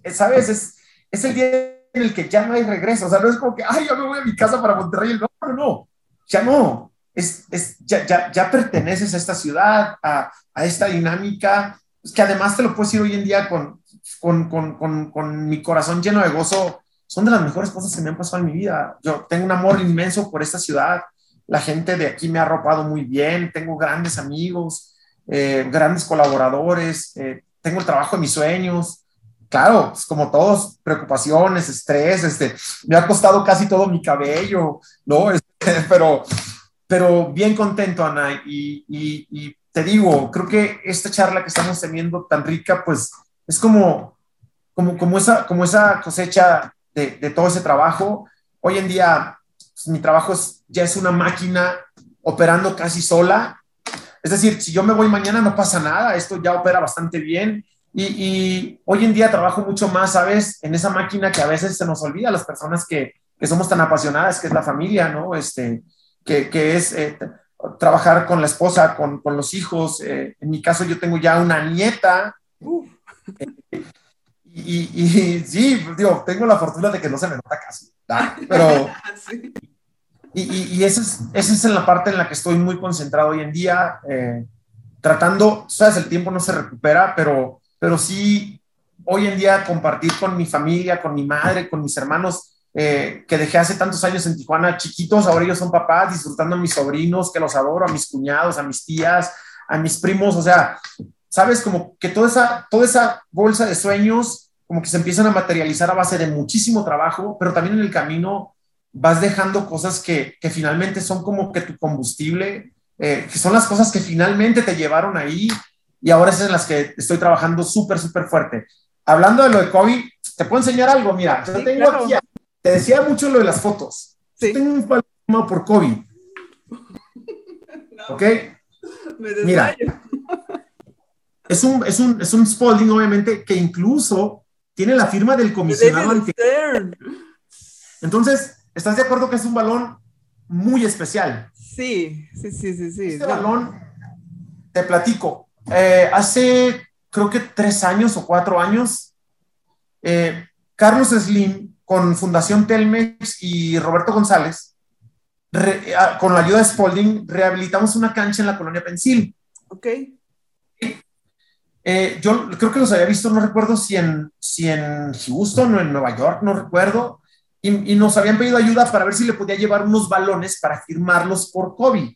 Speaker 2: Eh, ¿Sabes? Es, es el día en el que ya no hay regreso. O sea, no es como que, ay, ya me voy a mi casa para Monterrey. No, no, no. Ya no. Es, es ya, ya, ya, perteneces a esta ciudad, a, a esta dinámica, es que además te lo puedes decir hoy en día con, con, con, con, con mi corazón lleno de gozo son de las mejores cosas que me han pasado en mi vida. Yo tengo un amor inmenso por esta ciudad. La gente de aquí me ha arropado muy bien. Tengo grandes amigos, eh, grandes colaboradores. Eh, tengo el trabajo de mis sueños. Claro, pues como todos, preocupaciones, estrés. Este, me ha costado casi todo mi cabello, ¿no? Este, pero, pero bien contento, Ana. Y, te digo, creo que esta charla que estamos teniendo tan rica, pues es como, como, como, esa, como esa cosecha de, todo ese trabajo. Hoy en día pues, mi trabajo es, ya es una máquina operando casi sola. Es decir, si yo me voy mañana no pasa nada, esto ya opera bastante bien Y, hoy en día trabajo mucho más, ¿sabes? En esa máquina que a veces se nos olvida las personas que, que somos tan apasionadas, que es la familia, ¿no? Este, que, que es eh, trabajar con la esposa, con, con los hijos. Eh, en mi caso, yo tengo ya una nieta. y, y, sí, digo, tengo la fortuna de que no se me nota casi, pero... Y, y esa, es, esa es en la parte en la que estoy muy concentrado hoy en día, eh, tratando, sabes, el tiempo no se recupera, pero, pero sí, hoy en día compartir con mi familia, con mi madre, con mis hermanos, eh, que dejé hace tantos años en Tijuana, chiquitos, ahora ellos son papás, disfrutando a mis sobrinos, que los adoro, a mis cuñados, a mis tías, a mis primos, o sea, sabes, como que toda esa, toda esa bolsa de sueños, como que se empiezan a materializar a base de muchísimo trabajo, pero también en el camino vas dejando cosas que, que finalmente son como que tu combustible, eh, que son las cosas que finalmente te llevaron ahí y ahora es en las que estoy trabajando súper, súper fuerte. Hablando de lo de COVID, te puedo enseñar algo, mira, yo tengo aquí te decía mucho lo de las fotos. Sí. Tengo un problema por COVID. ¿Ok? Mira. Es un, es, un, es un Spalding, obviamente, que incluso tiene la firma del comisionado. Entonces, ¿estás de acuerdo que es un balón muy especial?
Speaker 1: Sí, sí, sí, sí. sí.
Speaker 2: Este balón, te platico, eh, hace creo que tres años o cuatro años, eh, Carlos Slim con Fundación Telmex y Roberto González, con la ayuda de Spalding, rehabilitamos una cancha en la colonia Pensil.
Speaker 1: Ok.
Speaker 2: Eh, yo creo que los había visto, no recuerdo si en, si en Houston o en Nueva York, no recuerdo, y, nos habían pedido ayuda para ver si le podía llevar unos balones para firmarlos por COVID.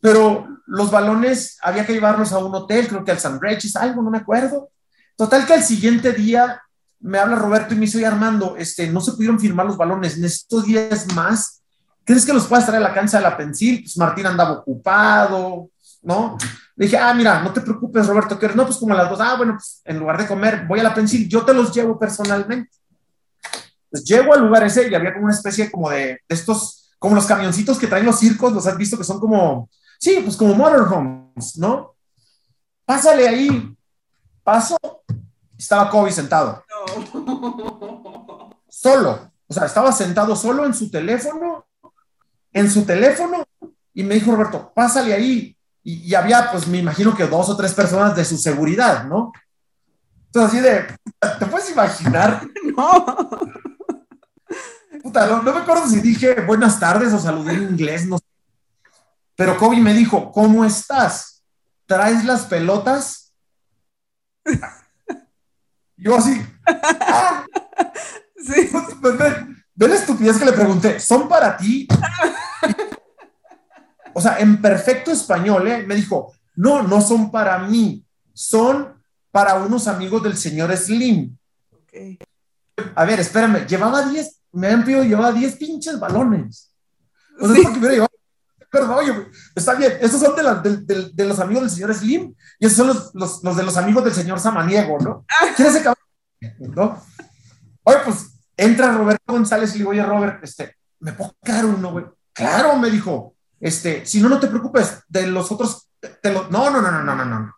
Speaker 2: Pero los balones había que llevarlos a un hotel, creo que al San Regis, algo, no me acuerdo. Total que al siguiente día me habla Roberto y me dice, Armando, este, no se pudieron firmar los balones, en estos días más, ¿crees que los puedas traer a la cancha de la Pensil? Pues Martín andaba ocupado, ¿no? Le dije, ah, mira, no te preocupes, Roberto, que no, pues como las dos, ah, bueno, pues en lugar de comer, voy a la Pensil, yo te los llevo personalmente. Pues llego al lugar ese y había como una especie como de estos, como los camioncitos que traen los circos, los has visto que son como, sí, pues como motorhomes, ¿no? Pásale ahí, paso, estaba Kobe sentado. Solo. O sea, estaba sentado solo en su teléfono, en su teléfono, y me dijo Roberto, pásale ahí. Y, había, pues me imagino que dos o tres personas de su seguridad, ¿no? Entonces, así de, ¿te puedes imaginar? No. Puta, no, me acuerdo si dije buenas tardes o saludé en inglés, no sé. Pero Kobe me dijo, ¿cómo estás? ¿Traes las pelotas? Yo así. Sí. Ve, la estupidez que le pregunté. ¿Son para ti? o sea, en perfecto español, ¿eh? me dijo, no, no son para mí. Son para unos amigos del señor Slim. Okay. A ver, espérame. Llevaba 10, me han pedido, llevaba 10 pinches balones. O sea, porque perdón, oye, está bien, estos son de, los amigos del señor Slim y esos son los, de los amigos del señor Samaniego, ¿no? ¿Quién es ese ¿No? Oye, pues entra Roberto González y le digo, oye, Robert, este, ¿me puedo quedar uno, güey? Claro, me dijo, este, si no, no te preocupes, de los otros, te lo, no, no, no, no, no, no, no,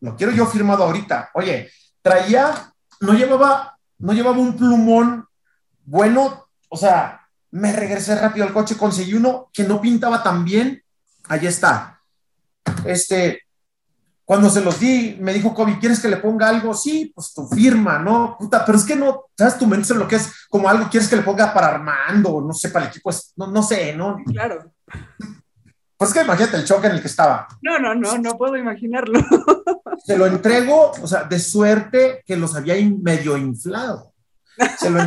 Speaker 2: lo quiero yo firmado ahorita. Oye, traía, no llevaba, no llevaba un plumón bueno, o sea, me regresé rápido al coche, conseguí uno que no pintaba tan bien. Ahí está. Este, cuando se los di, me dijo Kobe, ¿quieres que le ponga algo? Sí, pues tu firma, ¿no? Puta, pero es que no, ¿sabes? Tu mente lo que es como algo, ¿quieres que le ponga para Armando? No sé, para el equipo, no, no sé, ¿no?
Speaker 1: Claro.
Speaker 2: Pues que imagínate el choque en el que estaba.
Speaker 1: No, no, no, no puedo imaginarlo.
Speaker 2: Se lo entrego, o sea, de suerte que los había medio inflado. Se lo,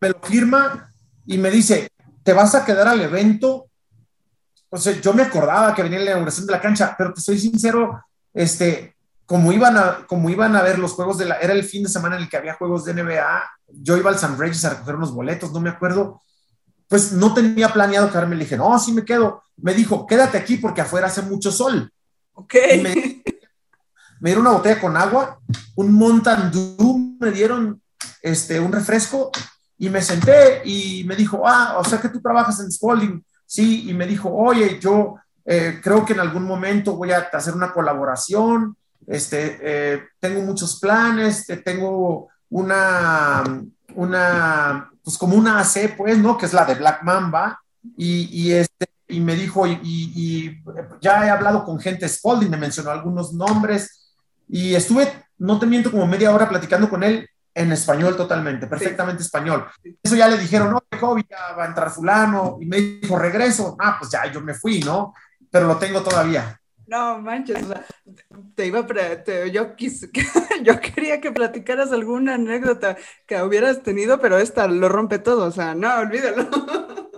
Speaker 2: me lo firma y me dice, ¿te vas a quedar al evento? O sea, yo me acordaba que venía la inauguración de la cancha, pero te soy sincero, este, como iban a, como iban a ver los juegos de la, era el fin de semana en el que había juegos de NBA, yo iba al San Regis a recoger unos boletos, no me acuerdo, pues no tenía planeado quedarme, le dije, no, sí me quedo. Me dijo, quédate aquí porque afuera hace mucho sol.
Speaker 1: Ok.
Speaker 2: Me, me, dieron una botella con agua, un Mountain Dew, me dieron este, un refresco y me senté y me dijo, ah, o sea que tú trabajas en Spalding. Sí, y me dijo, oye, yo eh, creo que en algún momento voy a hacer una colaboración este, eh, tengo muchos planes, tengo una, una, pues como una AC, pues, ¿no? Que es la de Black Mamba, y, este, y me dijo, y, y, ya he hablado con gente Spalding, me mencionó algunos nombres, y estuve, no te miento, como media hora platicando con él en español totalmente, perfectamente español. Eso ya le dijeron, no, ya va a entrar fulano, y me dijo, regreso, ah, pues ya, yo me fui, ¿no? Pero lo tengo todavía.
Speaker 1: No manches, o sea, te iba a yo, quis, yo quería que platicaras alguna anécdota que hubieras tenido, pero esta lo rompe todo, o sea, no, olvídalo.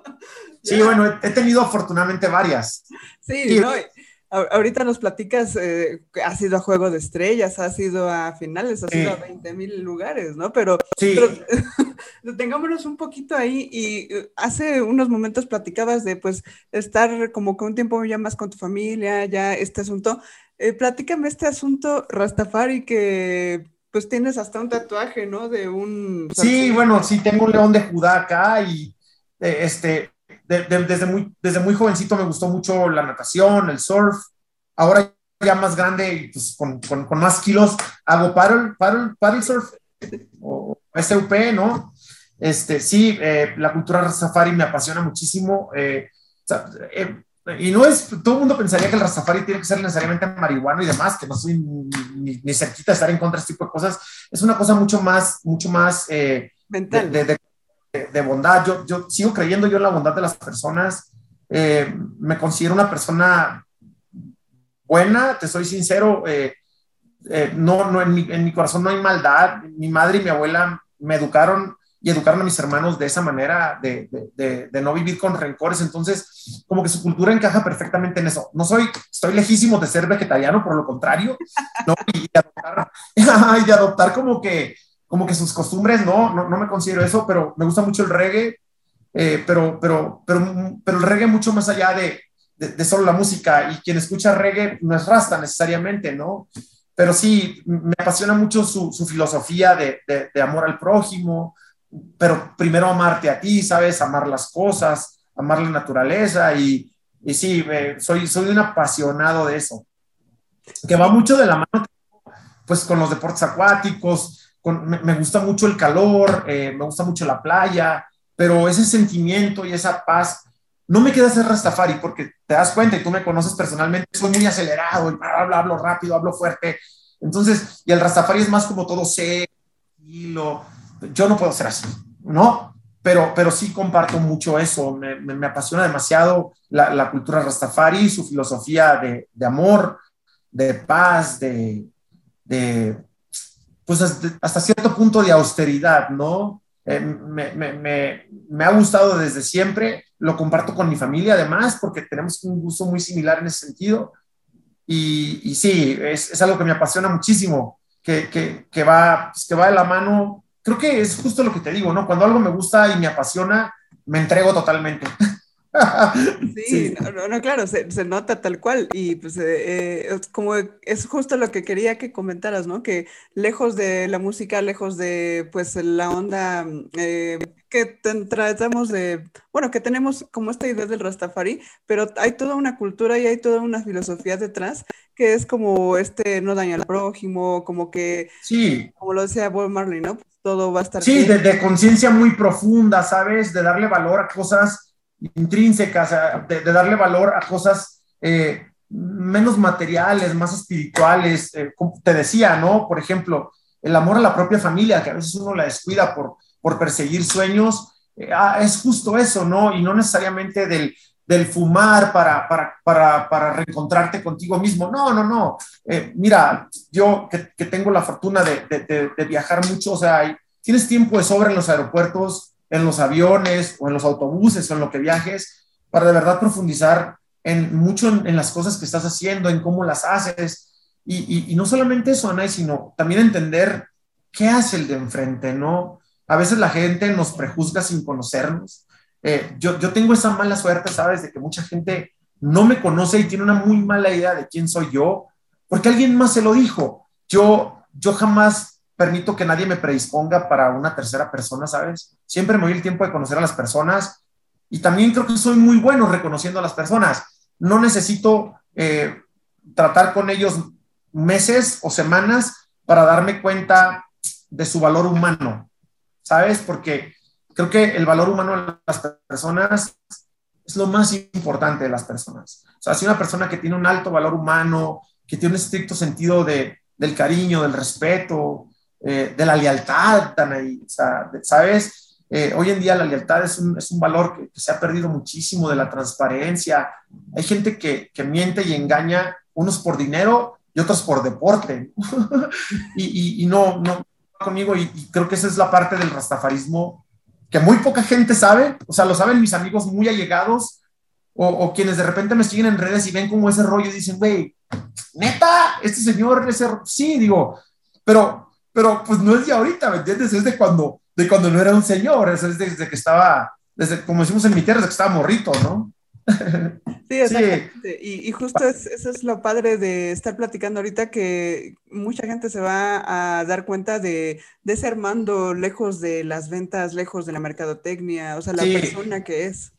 Speaker 2: Sí, bueno, he tenido afortunadamente varias.
Speaker 1: Sí, no, ahorita nos platicas, eh, has ido a Juego de Estrellas, has ido a finales, has ido a 20 mil lugares, ¿no? Pero, sí. tengámonos un poquito ahí y eh, hace unos momentos platicabas de pues estar como que un tiempo ya más con tu familia, ya este asunto. Eh, platícame este asunto Rastafari que pues tienes hasta un tatuaje, ¿no? De un...
Speaker 2: Sí, bueno, sí, tengo un león de Judá acá y este, desde, muy, desde muy jovencito me gustó mucho la natación, el surf. Ahora ya más grande pues con, con, con, más kilos hago paddle, paddle, paddle surf o SUP, ¿no? Este, sí, eh, la cultura Rastafari me apasiona muchísimo. Eh, eh, y no es, todo el mundo pensaría que el Rastafari tiene que ser necesariamente marihuano y demás, que no soy ni, ni, cerquita de estar en contra de este tipo de cosas. Es una cosa mucho más, mucho más
Speaker 1: mental.
Speaker 2: de, de, de, bondad. Yo, yo sigo creyendo yo en la bondad de las personas. Eh, me considero una persona buena, te soy sincero. Eh, eh, no, no en mi, corazón no hay maldad. Mi madre y mi abuela me educaron y educaron a mis hermanos de esa manera, de, de, de, no vivir con rencores. Entonces, como que su cultura encaja perfectamente en eso. No soy, estoy lejísimo de ser vegetariano, por lo contrario, ¿no? Y adoptar, y de adoptar como que como que sus costumbres, no, no, no me considero eso, pero me gusta mucho el reggae, eh, pero, pero, pero, pero el reggae mucho más allá de, de, solo la música, y quien escucha reggae no es rasta necesariamente, ¿no? Pero sí, me apasiona mucho su, su filosofía de, de, amor al prójimo, pero primero amarte a ti, ¿sabes? Amar las cosas, amar la naturaleza, y, y sí, soy, soy un apasionado de eso, que va mucho de la mano, pues, con los deportes acuáticos, me, gusta mucho el calor, eh, me gusta mucho la playa, pero ese sentimiento y esa paz no me queda ser Rastafari porque te das cuenta y tú me conoces personalmente, soy muy acelerado y hablo, rápido, hablo fuerte. Entonces, y el Rastafari es más como todo serio, yo no puedo ser así, ¿no? Pero, pero sí comparto mucho eso, me, me, apasiona demasiado la, cultura Rastafari, su filosofía de, de amor, de paz, de pues hasta, cierto punto de austeridad, ¿no? Eh, me, me, me, ha gustado desde siempre, lo comparto con mi familia además, porque tenemos un gusto muy similar en ese sentido. Y, y sí, es, es, algo que me apasiona muchísimo, que, que, que va, pues, que va de la mano. Creo que es justo lo que te digo, ¿no? Cuando algo me gusta y me apasiona, me entrego totalmente.
Speaker 1: Sí, No, no, claro, se, se, nota tal cual. Y pues eh, eh como es justo lo que quería que comentaras, ¿no? Que lejos de la música, lejos de pues la onda eh, que tratamos de, bueno, que tenemos como esta idea del Rastafari, pero hay toda una cultura y hay toda una filosofía detrás que es como este no daña al prójimo, como que,
Speaker 2: sí.
Speaker 1: como lo decía Bob Marley, ¿no? todo va a estar.
Speaker 2: Sí, de, de conciencia muy profunda, ¿sabes? De darle valor a cosas intrínsecas, de, darle valor a cosas eh, menos materiales, más espirituales. Eh, te decía, ¿no? Por ejemplo, el amor a la propia familia, que a veces uno la descuida por, por perseguir sueños, eh, ah, es justo eso, ¿no? Y no necesariamente del, del fumar para, para, para, para, reencontrarte contigo mismo. No, no, no. mira, yo que, que, tengo la fortuna de, de, de, viajar mucho, o sea, tienes tiempo de sobra en los aeropuertos, en los aviones o en los autobuses o en lo que viajes, para de verdad profundizar en mucho en, las cosas que estás haciendo, en cómo las haces. Y, no solamente eso, Ana, sino también entender qué hace el de enfrente, ¿no? A veces la gente nos prejuzga sin conocernos. Eh, yo, yo tengo esa mala suerte, ¿sabes? De que mucha gente no me conoce y tiene una muy mala idea de quién soy yo, porque alguien más se lo dijo. Yo, yo jamás permito que nadie me predisponga para una tercera persona, ¿sabes? Siempre me doy el tiempo de conocer a las personas y también creo que soy muy bueno reconociendo a las personas. No necesito eh, tratar con ellos meses o semanas para darme cuenta de su valor humano, ¿sabes? Porque creo que el valor humano de las personas es lo más importante de las personas. O sea, si una persona que tiene un alto valor humano, que tiene un estricto sentido de, del cariño, del respeto, eh, de la lealtad, o sea, ¿sabes? Eh, hoy en día la lealtad es un, es un valor que, se ha perdido muchísimo de la transparencia. Hay gente que, que miente y engaña, unos por dinero y otros por deporte. y, y, no, no conmigo, y, y, creo que esa es la parte del rastafarismo que muy poca gente sabe, o sea, lo saben mis amigos muy allegados, o, o quienes de repente me siguen en redes y ven como ese rollo y dicen, güey, neta, este señor, ese, sí, digo, pero, pero pues no es de ahorita, ¿me entiendes? Es de cuando, de cuando no era un señor, es desde que estaba, desde, como decimos en mi tierra, desde que estaba morrito, ¿no?
Speaker 1: Sí, exactamente. Y, y, justo es, eso es lo padre de estar platicando ahorita, que mucha gente se va a dar cuenta de, de ese Armando lejos de las ventas, lejos de la mercadotecnia, o sea, la sí. persona que es.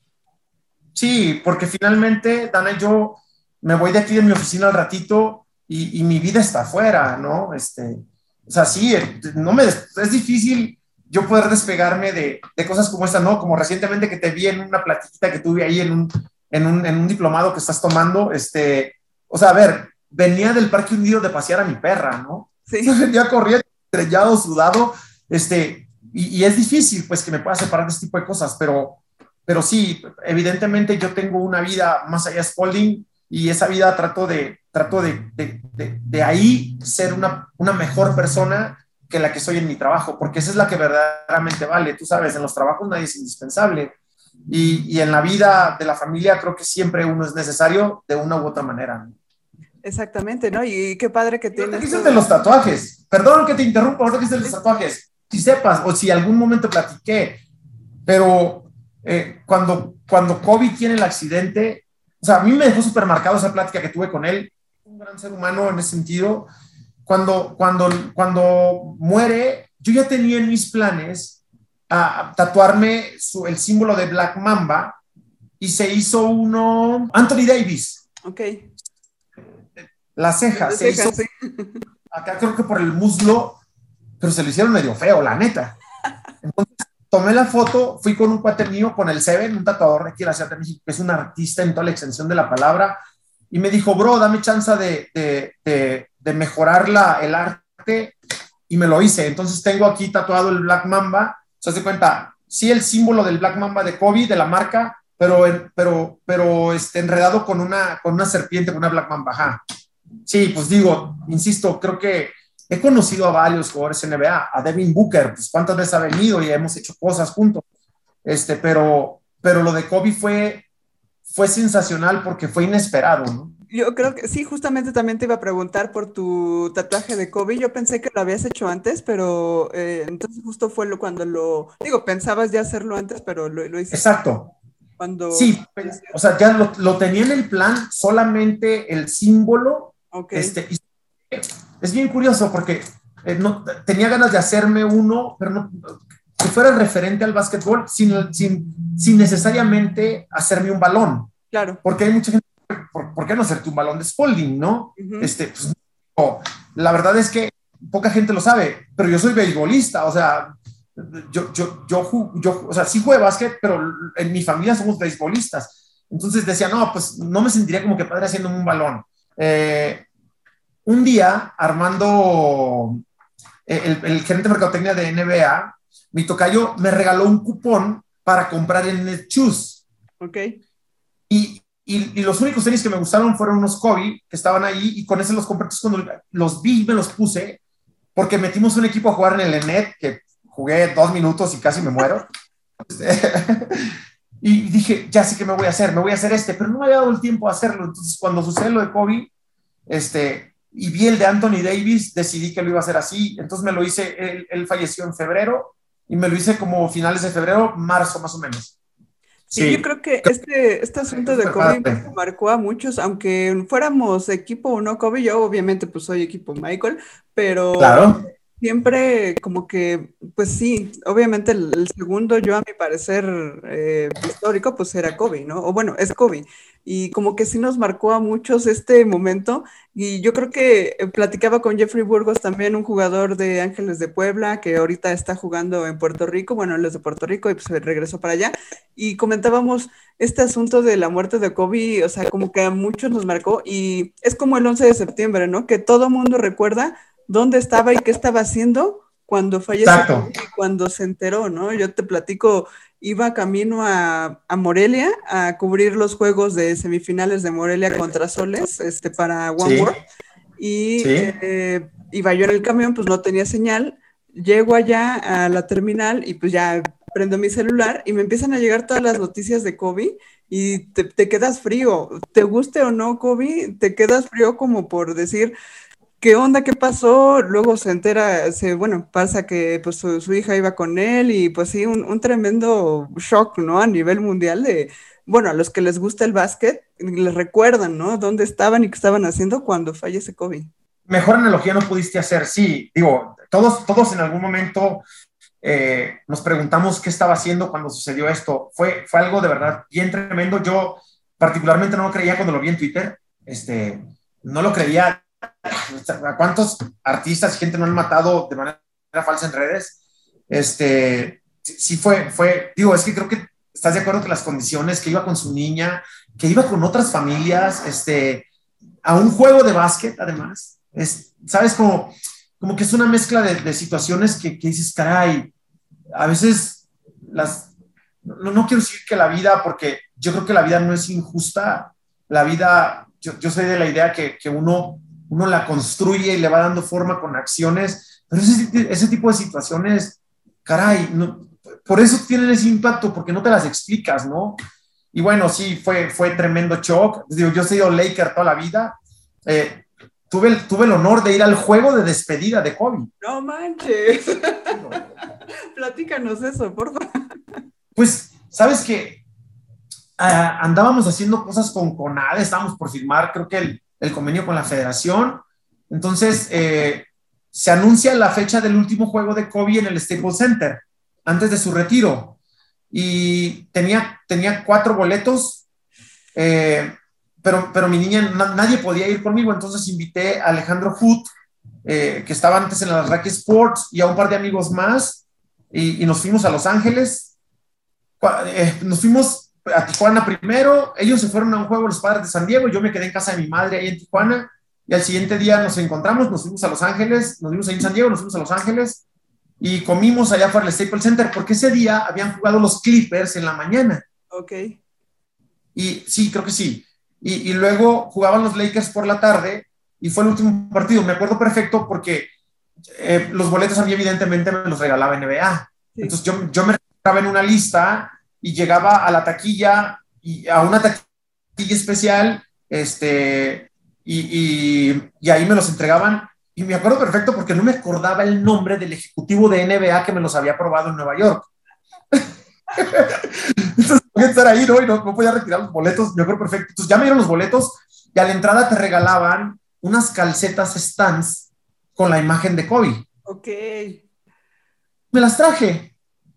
Speaker 2: Sí, porque finalmente, Dana, yo me voy de aquí de mi oficina al ratito y, y mi vida está afuera, ¿no? Este, o sea, sí, no me, es difícil yo poder despegarme de, de, cosas como esta, ¿no? Como recientemente que te vi en una platiquita que tuve ahí en un, en un, en un diplomado que estás tomando, este, o sea, a ver, venía del parque hundido de pasear a mi perra, ¿no? Sí. Venía corriendo, estrellado, sudado, este, y, y, es difícil, pues, que me pueda separar de este tipo de cosas, pero, pero sí, evidentemente yo tengo una vida más allá de Spalding y esa vida trato de, trato de, de, de, de ahí ser una, una mejor persona que la que soy en mi trabajo, porque esa es la que verdaderamente vale. Tú sabes, en los trabajos nadie es indispensable. Y, y, en la vida de la familia creo que siempre uno es necesario de una u otra manera.
Speaker 1: Exactamente, ¿no? Y qué padre que tienes.
Speaker 2: ¿Qué dices de los tatuajes? Perdón que te interrumpa, ahora que dices de los tatuajes. Si sepas, o si algún momento platiqué, pero eh, cuando, cuando Kobe tiene el accidente, o sea, a mí me dejó súper marcado esa plática que tuve con él, un gran ser humano en ese sentido. Cuando, cuando, cuando muere, yo ya tenía en mis planes a tatuarme su, el símbolo de Black Mamba y se hizo uno Anthony Davis.
Speaker 1: Ok.
Speaker 2: La ceja, se hizo, sí. acá creo que por el muslo, pero se lo hicieron medio feo, la neta. Entonces, tomé la foto, fui con un cuate mío, con el Seven, un tatuador de aquí de la Ciudad de México, que es un artista en toda la extensión de la palabra, y me dijo, bro, dame chance de, de, de, de mejorar la, el arte, y me lo hice. Entonces tengo aquí tatuado el Black Mamba, se hace cuenta, sí el símbolo del Black Mamba de Kobe, de la marca, pero, pero, pero este, enredado con una, con una serpiente, con una Black Mamba. Ajá. Sí, pues digo, insisto, creo que he conocido a varios jugadores NBA, a Devin Booker, pues cuántas veces ha venido y hemos hecho cosas juntos, este, pero, pero lo de Kobe fue, fue sensacional porque fue inesperado, ¿no?
Speaker 1: Yo creo que sí, justamente también te iba a preguntar por tu tatuaje de Kobe. Yo pensé que lo habías hecho antes, pero eh, entonces justo fue lo, cuando lo, digo, pensabas ya hacerlo antes, pero lo, lo hiciste.
Speaker 2: Exacto. Cuando... Sí, o sea, ya lo, lo, tenía en el plan, solamente el símbolo.
Speaker 1: Okay.
Speaker 2: Este, es bien curioso porque eh, no, tenía ganas de hacerme uno, pero no, que fuera referente al básquetbol sin, sin, sin necesariamente hacerme un balón.
Speaker 1: Claro.
Speaker 2: Porque hay mucha gente ¿por, ¿por, qué no hacerte un balón de Spalding, no? Uh -huh. Este, pues, no. La verdad es que poca gente lo sabe, pero yo soy beisbolista, o sea, yo, yo, yo, yo, o sea, sí juego básquet, pero en mi familia somos beisbolistas. Entonces decía, no, pues no me sentiría como que padre haciendo un balón. Eh, un día, Armando, eh, el, el, gerente de mercadotecnia de NBA, mi tocayo me regaló un cupón para comprar en Netshoes.
Speaker 1: Ok.
Speaker 2: Y, y, y, los únicos tenis que me gustaron fueron unos Kobe que estaban ahí y con ese los compré. Cuando los vi, me los puse porque metimos un equipo a jugar en el ENET que jugué dos minutos y casi me muero. y dije, ya sé qué me voy a hacer, me voy a hacer este, pero no me había dado el tiempo a hacerlo. Entonces, cuando sucede lo de Kobe, este, y vi el de Anthony Davis, decidí que lo iba a hacer así. Entonces me lo hice, él, él falleció en febrero y me lo hice como finales de febrero, marzo más o menos.
Speaker 1: Sí, yo creo que este, este asunto de Kobe marcó a muchos, aunque fuéramos equipo o no Kobe, yo obviamente pues soy equipo Michael, pero
Speaker 2: claro.
Speaker 1: siempre como que, pues sí, obviamente el, segundo yo a mi parecer eh, histórico pues era Kobe, ¿no? O bueno, es Kobe. Y como que sí nos marcó a muchos este momento. Y yo creo que eh, platicaba con Jeffrey Burgos también, un jugador de Ángeles de Puebla, que ahorita está jugando en Puerto Rico, bueno, él es de Puerto Rico y pues regresó para allá. Y comentábamos este asunto de la muerte de Kobe, o sea, como que a muchos nos marcó. Y es como el 11 de septiembre, ¿no? Que todo mundo recuerda dónde estaba y qué estaba haciendo cuando falleció y cuando se enteró, ¿no? Yo te platico, iba camino a, Morelia a cubrir los juegos de semifinales de Morelia contra Soles, este, para One World, y eh, iba yo en el camión, pues no tenía señal, llego allá a la terminal y pues ya prendo mi celular y me empiezan a llegar todas las noticias de Kobe y te, te quedas frío, te guste o no Kobe, te quedas frío como por decir, ¿qué onda? ¿Qué pasó? Luego se entera, se, bueno, pasa que pues su, hija iba con él y pues sí, un, tremendo shock, ¿no? A nivel mundial de, bueno, a los que les gusta el básquet, les recuerdan, ¿no? ¿Dónde estaban y qué estaban haciendo cuando fallece Kobe?
Speaker 2: Mejor analogía no pudiste hacer, sí, digo, todos, todos en algún momento eh, nos preguntamos qué estaba haciendo cuando sucedió esto. Fue, fue algo de verdad bien tremendo. Yo particularmente no lo creía cuando lo vi en Twitter, este, no lo creía ¿A cuántos artistas y gente no han matado de manera falsa en redes? Este, sí fue, fue, digo, es que creo que estás de acuerdo que las condiciones, que iba con su niña, que iba con otras familias, este, a un juego de básquet, además, es, ¿sabes? Como, como que es una mezcla de, situaciones que, que, dices, caray, a veces las, no, no, quiero decir que la vida, porque yo creo que la vida no es injusta, la vida, yo, yo soy de la idea que, que uno uno la construye y le va dando forma con acciones, pero ese, ese tipo de situaciones, caray, no, por eso tienen ese impacto, porque no te las explicas, ¿no? Y bueno, sí, fue, fue tremendo shock. Digo, yo he sido Laker toda la vida. Eh, tuve, el, tuve el honor de ir al juego de despedida de Kobe.
Speaker 1: No manches. Platícanos eso, por favor.
Speaker 2: Pues, sabes que ah, andábamos haciendo cosas con Conade, estábamos por firmar, creo que el, el convenio con la federación. Entonces, eh, se anuncia la fecha del último juego de Kobe en el Staples Center, antes de su retiro. Y tenía, tenía cuatro boletos, eh, pero, pero mi niña, nadie podía ir conmigo, entonces invité a Alejandro Foot, eh, que estaba antes en la Rack Sports, y a un par de amigos más, y, y nos fuimos a Los Ángeles. nos fuimos a Tijuana primero, ellos se fueron a un juego los padres de San Diego, yo me quedé en casa de mi madre ahí en Tijuana, y al siguiente día nos encontramos, nos fuimos a Los Ángeles, nos vimos ahí en San Diego, nos fuimos a Los Ángeles, y comimos allá por el Staples Center, porque ese día habían jugado los Clippers en la mañana.
Speaker 1: Ok.
Speaker 2: Y sí, creo que sí. Y, luego jugaban los Lakers por la tarde, y fue el último partido, me acuerdo perfecto porque eh, los boletos a mí evidentemente me los regalaba NBA. Entonces yo, yo me registraba en una lista y llegaba a la taquilla, y a una taquilla especial, este, y, y, ahí me los entregaban. Y me acuerdo perfecto porque no me acordaba el nombre del ejecutivo de NBA que me los había probado en Nueva York. Entonces, podía estar ahí, ¿no? Y no, no, podía retirar los boletos, me acuerdo perfecto. Entonces, ya me dieron los boletos y a la entrada te regalaban unas calcetas stands con la imagen de Kobe.
Speaker 1: Ok.
Speaker 2: Me las traje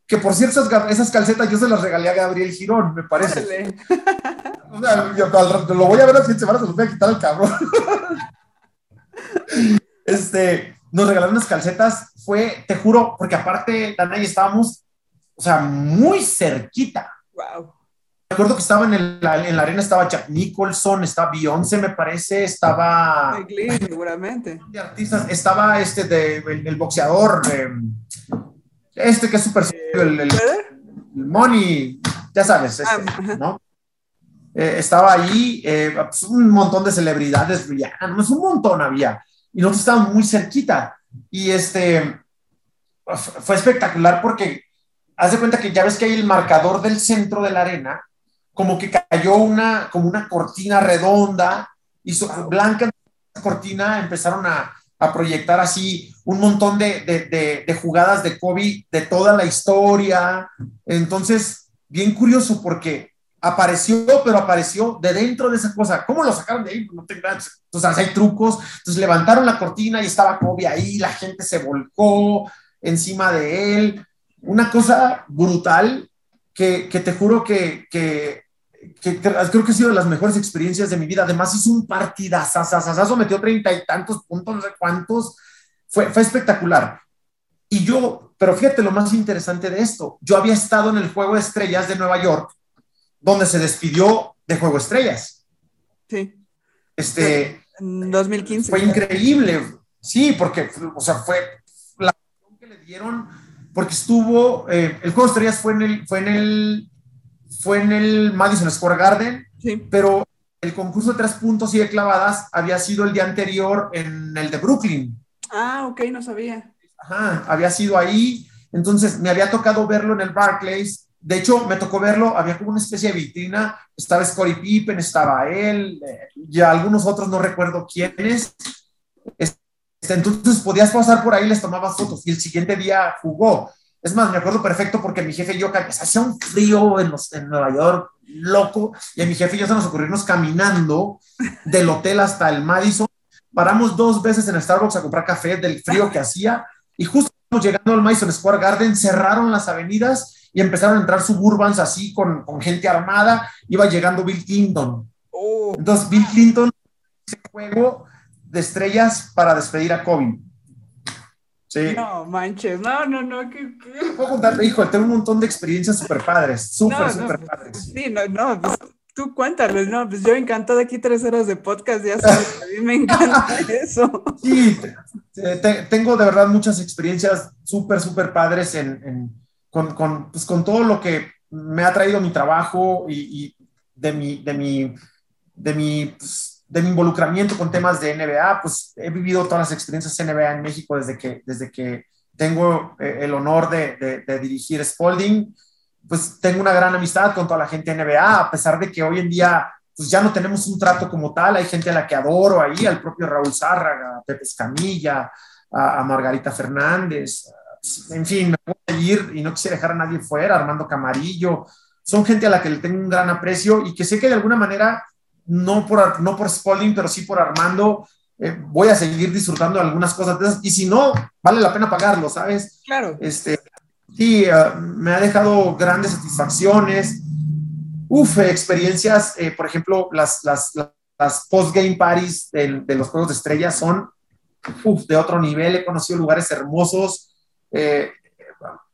Speaker 2: que por cierto, esas, calcetas yo se las regalé a Gabriel Girón, me parece. o sea, lo voy a ver a siguiente semana, se los voy a quitar al cabrón. este, nos regalaron unas calcetas, fue, te juro, porque aparte, Dana y estábamos, o sea, muy cerquita.
Speaker 1: Wow.
Speaker 2: Recuerdo que estaba en, la arena, estaba Jack Nicholson, estaba Beyoncé, me parece, estaba...
Speaker 1: seguramente.
Speaker 2: De artistas, estaba este, de, el, boxeador... Em, este que es súper el, el, Money, ya sabes, este, ah, ¿no? Eh, estaba ahí, eh, pues, un montón de celebridades brillaban, un montón había, y nosotros estábamos muy cerquita, y este, fue espectacular porque, haz de cuenta que ya ves que hay el marcador del centro de la arena, como que cayó una, como una cortina redonda, y su, blanca cortina empezaron a, a proyectar así un montón de, jugadas de Kobe de toda la historia. Entonces, bien curioso porque apareció, pero apareció de dentro de esa cosa. ¿Cómo lo sacaron de ahí? No te Entonces, hay trucos. Entonces, levantaron la cortina y estaba Kobe ahí, la gente se volcó encima de él. Una cosa brutal que, que te juro que, que, que, creo que ha sido de las mejores experiencias de mi vida. Además, hizo un partidazo, metió treinta y tantos puntos, no sé cuántos. Fue, fue espectacular. Y yo, pero fíjate lo más interesante de esto, yo había estado en el Juego de Estrellas de Nueva York donde se despidió de Juego Estrellas.
Speaker 1: Sí.
Speaker 2: Este.
Speaker 1: En 2015.
Speaker 2: Fue increíble. Sí, porque, o sea, fue la que le dieron, porque estuvo, eh, el Juego de Estrellas fue en el, fue en el, fue en el Madison Square Garden,
Speaker 1: sí.
Speaker 2: pero el concurso de tres puntos y de clavadas había sido el día anterior en el de Brooklyn.
Speaker 1: Ah, ok, no sabía.
Speaker 2: Ajá, había sido ahí. Entonces me había tocado verlo en el Barclays de hecho, me tocó verlo, había como una especie de vitrina, estaba Scottie Pippen, estaba él, eh, y algunos otros, no recuerdo quiénes. Este, entonces podías pasar por ahí, les tomabas fotos y el siguiente día jugó. Es más, me acuerdo perfecto porque mi jefe y yo, hacía un frío en, en Nueva York, loco, y a mi jefe y yo se nos ocurrió irnos caminando del hotel hasta el Madison. Paramos dos veces en Starbucks a comprar café del frío que hacía y justo llegando al Madison Square Garden, cerraron las avenidas y empezaron a entrar suburbans así con, con gente armada, iba llegando Bill Clinton.
Speaker 1: Oh.
Speaker 2: Entonces Bill Clinton juego de estrellas para despedir a Kobe.
Speaker 1: Sí. No, manches, no, no, no. ¿qué, qué?
Speaker 2: Puedo contarte, hijo, tengo un montón de experiencias súper padres, súper, no, súper
Speaker 1: no,
Speaker 2: padres.
Speaker 1: Sí, no, no, pues tú cuéntales, no, pues yo encantado aquí tres horas de podcast, ya sabes, a mí me encanta eso.
Speaker 2: Sí, te, te, tengo de verdad muchas experiencias súper, súper padres en, en con, con, pues, con todo lo que me ha traído mi trabajo y, y de, mi, de, mi, de, mi, pues, de mi involucramiento con temas de NBA, pues he vivido todas las experiencias NBA en México desde que, desde que tengo eh, el honor de, de, de, dirigir Spalding, pues tengo una gran amistad con toda la gente de NBA, a pesar de que hoy en día pues ya no tenemos un trato como tal, hay gente a la que adoro ahí, al propio Raúl Zárraga, a Pepe Escamilla, a, a Margarita Fernández, en fin, me ir y no quisiera dejar a nadie fuera, Armando Camarillo, son gente a la que le tengo un gran aprecio y que sé que de alguna manera, no por, no por Spalding, pero sí por Armando, eh, voy a seguir disfrutando algunas cosas de esas, y si no, vale la pena pagarlo, ¿sabes?
Speaker 1: Claro.
Speaker 2: Este, sí, uh, me ha dejado grandes satisfacciones, uf, experiencias, eh, por ejemplo, las, las, las post-game parties de, de, los Juegos de Estrellas son uf, de otro nivel, he conocido lugares hermosos, eh,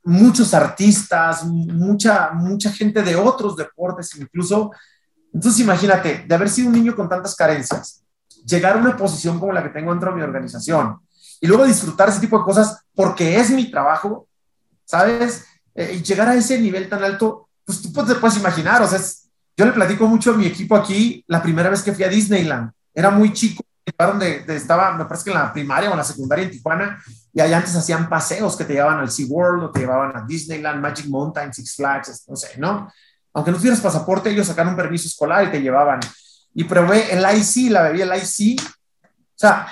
Speaker 2: muchos artistas, mucha, mucha gente de otros deportes incluso. Entonces imagínate, de haber sido un niño con tantas carencias, llegar a una posición como la que tengo dentro de mi organización y luego disfrutar ese tipo de cosas porque es mi trabajo, ¿sabes? Eh, y llegar a ese nivel tan alto, pues tú te puedes imaginar, o sea, yo le platico mucho a mi equipo aquí la primera vez que fui a Disneyland. Era muy chico, estaba, me parece que en la primaria o la secundaria en Tijuana, y allá antes hacían paseos que te llevaban al SeaWorld o te llevaban a Disneyland, Magic Mountain, Six Flags, no sé, ¿no? Aunque no tuvieras pasaporte, ellos sacaron un permiso escolar y te llevaban. Y probé el IC, la bebí el IC. O sea,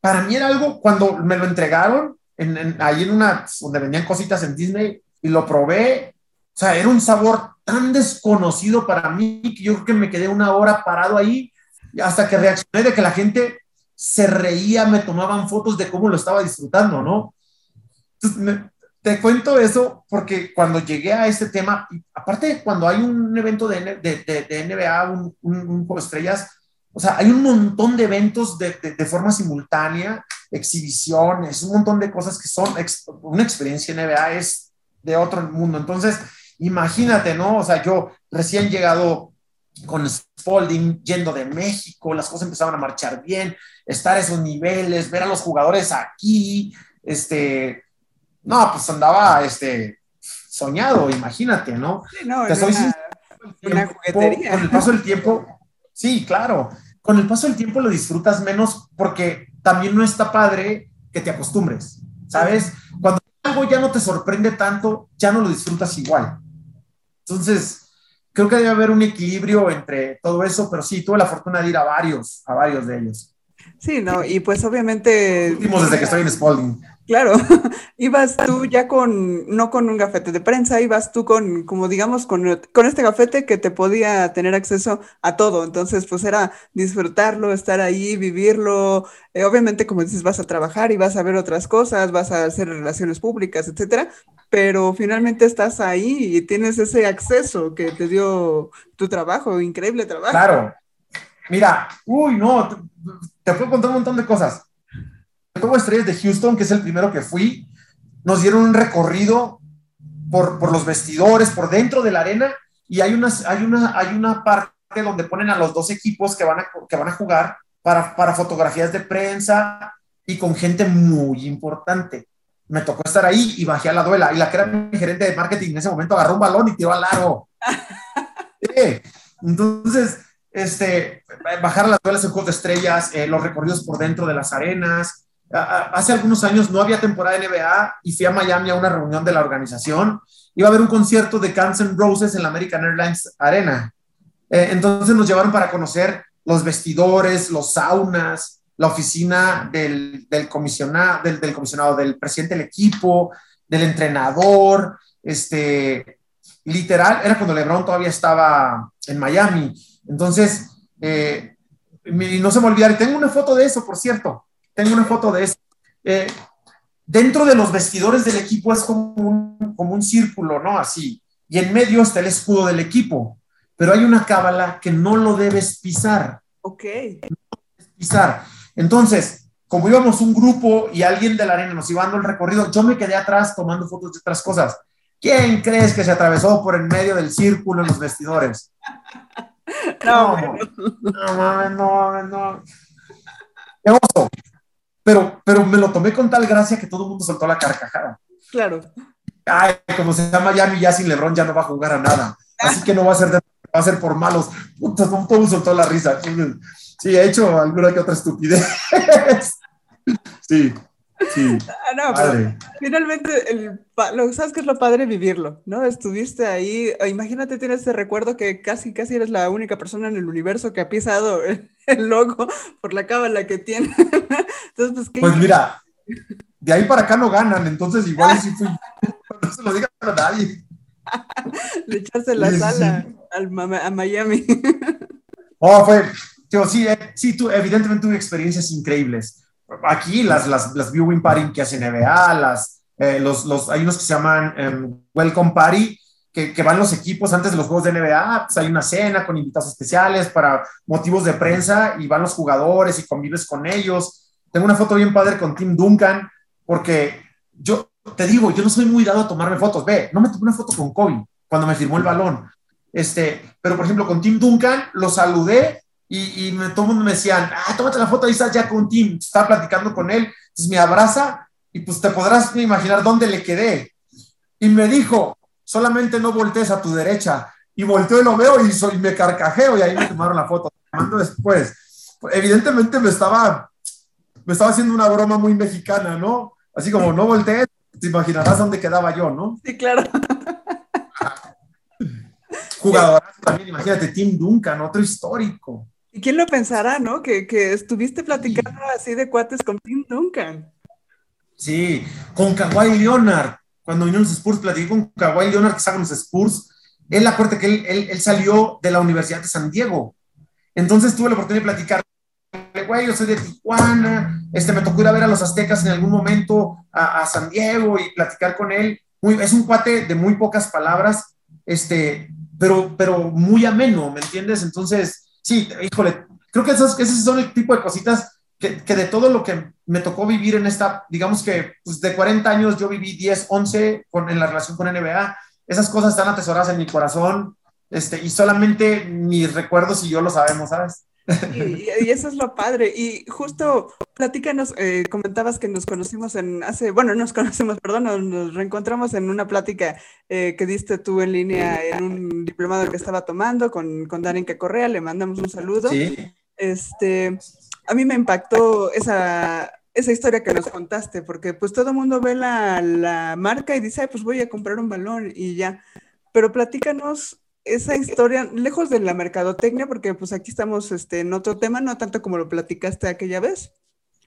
Speaker 2: para mí era algo, cuando me lo entregaron, en, en, ahí en una, donde vendían cositas en Disney, y lo probé, o sea, era un sabor tan desconocido para mí que yo creo que me quedé una hora parado ahí hasta que reaccioné de que la gente se reía, me tomaban fotos de cómo lo estaba disfrutando, ¿no? Entonces, me, te cuento eso porque cuando llegué a este tema, aparte cuando hay un evento de, de, de, de NBA, un, un, un, juego de estrellas, o sea, hay un montón de eventos de, forma simultánea, exhibiciones, un montón de cosas que son, una experiencia NBA es de otro mundo. Entonces, imagínate, ¿no? O sea, yo recién llegado con Spalding yendo de México, las cosas empezaban a marchar bien, estar a esos niveles, ver a los jugadores aquí, este, no, pues andaba, este, soñado, imagínate, ¿no?
Speaker 1: Sí, no, Te soy una, una juguetería.
Speaker 2: Con el paso del tiempo, sí, claro, con el paso del tiempo lo disfrutas menos porque también no está padre que te acostumbres, ¿sabes? Cuando algo ya no te sorprende tanto, ya no lo disfrutas igual. Entonces, creo que debe haber un equilibrio entre todo eso, pero sí, tuve la fortuna de ir a varios, a varios de ellos.
Speaker 1: Sí, no, y pues obviamente...
Speaker 2: Últimos desde que estoy en Spalding.
Speaker 1: Claro, ibas tú ya con, no con un gafete de prensa, ibas tú con, como digamos, con, con, este gafete que te podía tener acceso a todo. Entonces, pues era disfrutarlo, estar ahí, vivirlo. Eh, obviamente, como dices, vas a trabajar y vas a ver otras cosas, vas a hacer relaciones públicas, etcétera. Pero finalmente estás ahí y tienes ese acceso que te dio tu trabajo, increíble trabajo.
Speaker 2: Claro. Mira, uy, no, te, te puedo contar un montón de cosas juego estrellas de Houston, que es el primero que fui, nos dieron un recorrido por, por los vestidores, por dentro de la arena, y hay, unas, hay, una, hay una parte donde ponen a los dos equipos que van a, que van a jugar para, para fotografías de prensa y con gente muy importante. Me tocó estar ahí y bajé a la duela. Y la que era mi gerente de marketing en ese momento agarró un balón y tiró al largo. Entonces, este, bajar a las duelas en Juegos de Estrellas, eh, los recorridos por dentro de las arenas, hace algunos años no había temporada de NBA y fui a Miami a una reunión de la organización. Iba a haber un concierto de Guns N' Roses en la American Airlines Arena. Eh, entonces nos llevaron para conocer los vestidores, los saunas, la oficina del, comisionado, del, comisionado, del presidente del equipo, del entrenador. Este, literal, era cuando LeBron todavía estaba en Miami. Entonces, eh, no se me olvidar, tengo una foto de eso, por cierto tengo una foto de eso. Eh, dentro de los vestidores del equipo es como un, como un círculo, ¿no? Así. Y en medio está el escudo del equipo. Pero hay una cábala que no lo debes pisar.
Speaker 1: Ok.
Speaker 2: No debes pisar. Entonces, como íbamos un grupo y alguien de la arena nos iba dando el recorrido, yo me quedé atrás tomando fotos de otras cosas. ¿Quién crees que se atravesó por en medio del círculo en los vestidores?
Speaker 1: No,
Speaker 2: no, no, no, no. Qué oso pero, pero me lo tomé con tal gracia que todo el mundo soltó la carcajada.
Speaker 1: Claro.
Speaker 2: Ay, como se llama Miami, ya sin LeBron ya no va a jugar a nada. Así que no va a ser, de, va a ser por malos. Puta, todo el mundo soltó la risa. Sí, he hecho alguna que otra estupidez. Sí, sí.
Speaker 1: Ah, no, pero finalmente, el, lo, ¿sabes qué es lo padre? Vivirlo, ¿no? Estuviste ahí, imagínate, tienes ese recuerdo que casi, casi eres la única persona en el universo que ha pisado el logo por la cábala que tiene.
Speaker 2: Entonces, pues, pues mira, de ahí para acá no ganan, entonces igual sí fui, no se lo digan a nadie.
Speaker 1: Le echaste la sala al, a Miami.
Speaker 2: Oh, fue, sí, eh, sí, tú, evidentemente tuve experiencias increíbles. Aquí las, las, las viewing party que hacen NBA, las, eh, los, los, hay unos que se llaman um, Welcome Party, que, van los equipos antes de los juegos de NBA, pues hay una cena con invitados especiales para motivos de prensa y van los jugadores y convives con ellos. Tengo una foto bien padre con Tim Duncan, porque yo te digo, yo no soy muy dado a tomarme fotos. Ve, no me tomé una foto con Kobe cuando me firmó el balón. Este, pero por ejemplo, con Tim Duncan lo saludé y, y me, todo el mundo me decían, ah, tómate la foto, ahí estás ya con Tim, estaba platicando con él, entonces me abraza y pues te podrás imaginar dónde le quedé. Y me dijo, solamente no voltees a tu derecha. Y volteo y lo veo y, soy, me carcajeo y ahí me tomaron la foto. Después. Evidentemente me estaba, me estaba haciendo una broma muy mexicana, ¿no? Así como no voltees, te imaginarás dónde quedaba yo, ¿no?
Speaker 1: Sí, claro.
Speaker 2: Jugador también, imagínate, Tim Duncan, otro histórico.
Speaker 1: ¿Y quién lo pensará, no? Que, que estuviste platicando así de cuates con Tim Duncan.
Speaker 2: Sí, con Kawhi Leonard cuando vinieron los Spurs, platiqué con Kawhi Leonard, que saben los Spurs, él acuérdate que él, él, salió de la Universidad de San Diego. Entonces tuve la oportunidad de platicar, güey, yo soy de Tijuana, este, me tocó ir a ver a los aztecas en algún momento a, a San Diego y platicar con él. Muy, es un cuate de muy pocas palabras, este, pero, pero muy ameno, ¿me entiendes? Entonces, sí, híjole, creo que esos, esos son el tipo de cositas que, que, de todo lo que me tocó vivir en esta, digamos que pues de 40 años yo viví 10, 11 con, en la relación con NBA, esas cosas están atesoradas en mi corazón este, y solamente mis recuerdos y yo lo sabemos, ¿sabes?
Speaker 1: Y, y, eso es lo padre. Y justo platícanos, eh, comentabas que nos conocimos en hace, bueno, nos conocemos, perdón, nos, nos reencontramos en una plática eh, que diste tú en línea en un diplomado que estaba tomando con, con Darinka Correa, le mandamos un saludo.
Speaker 2: Sí.
Speaker 1: Este, a mí me impactó esa, esa historia que nos contaste, porque pues todo el mundo ve la, la marca y dice, Ay, pues voy a comprar un balón y ya. Pero platícanos esa historia, lejos de la mercadotecnia, porque pues aquí estamos este, en otro tema, no tanto como lo platicaste aquella vez,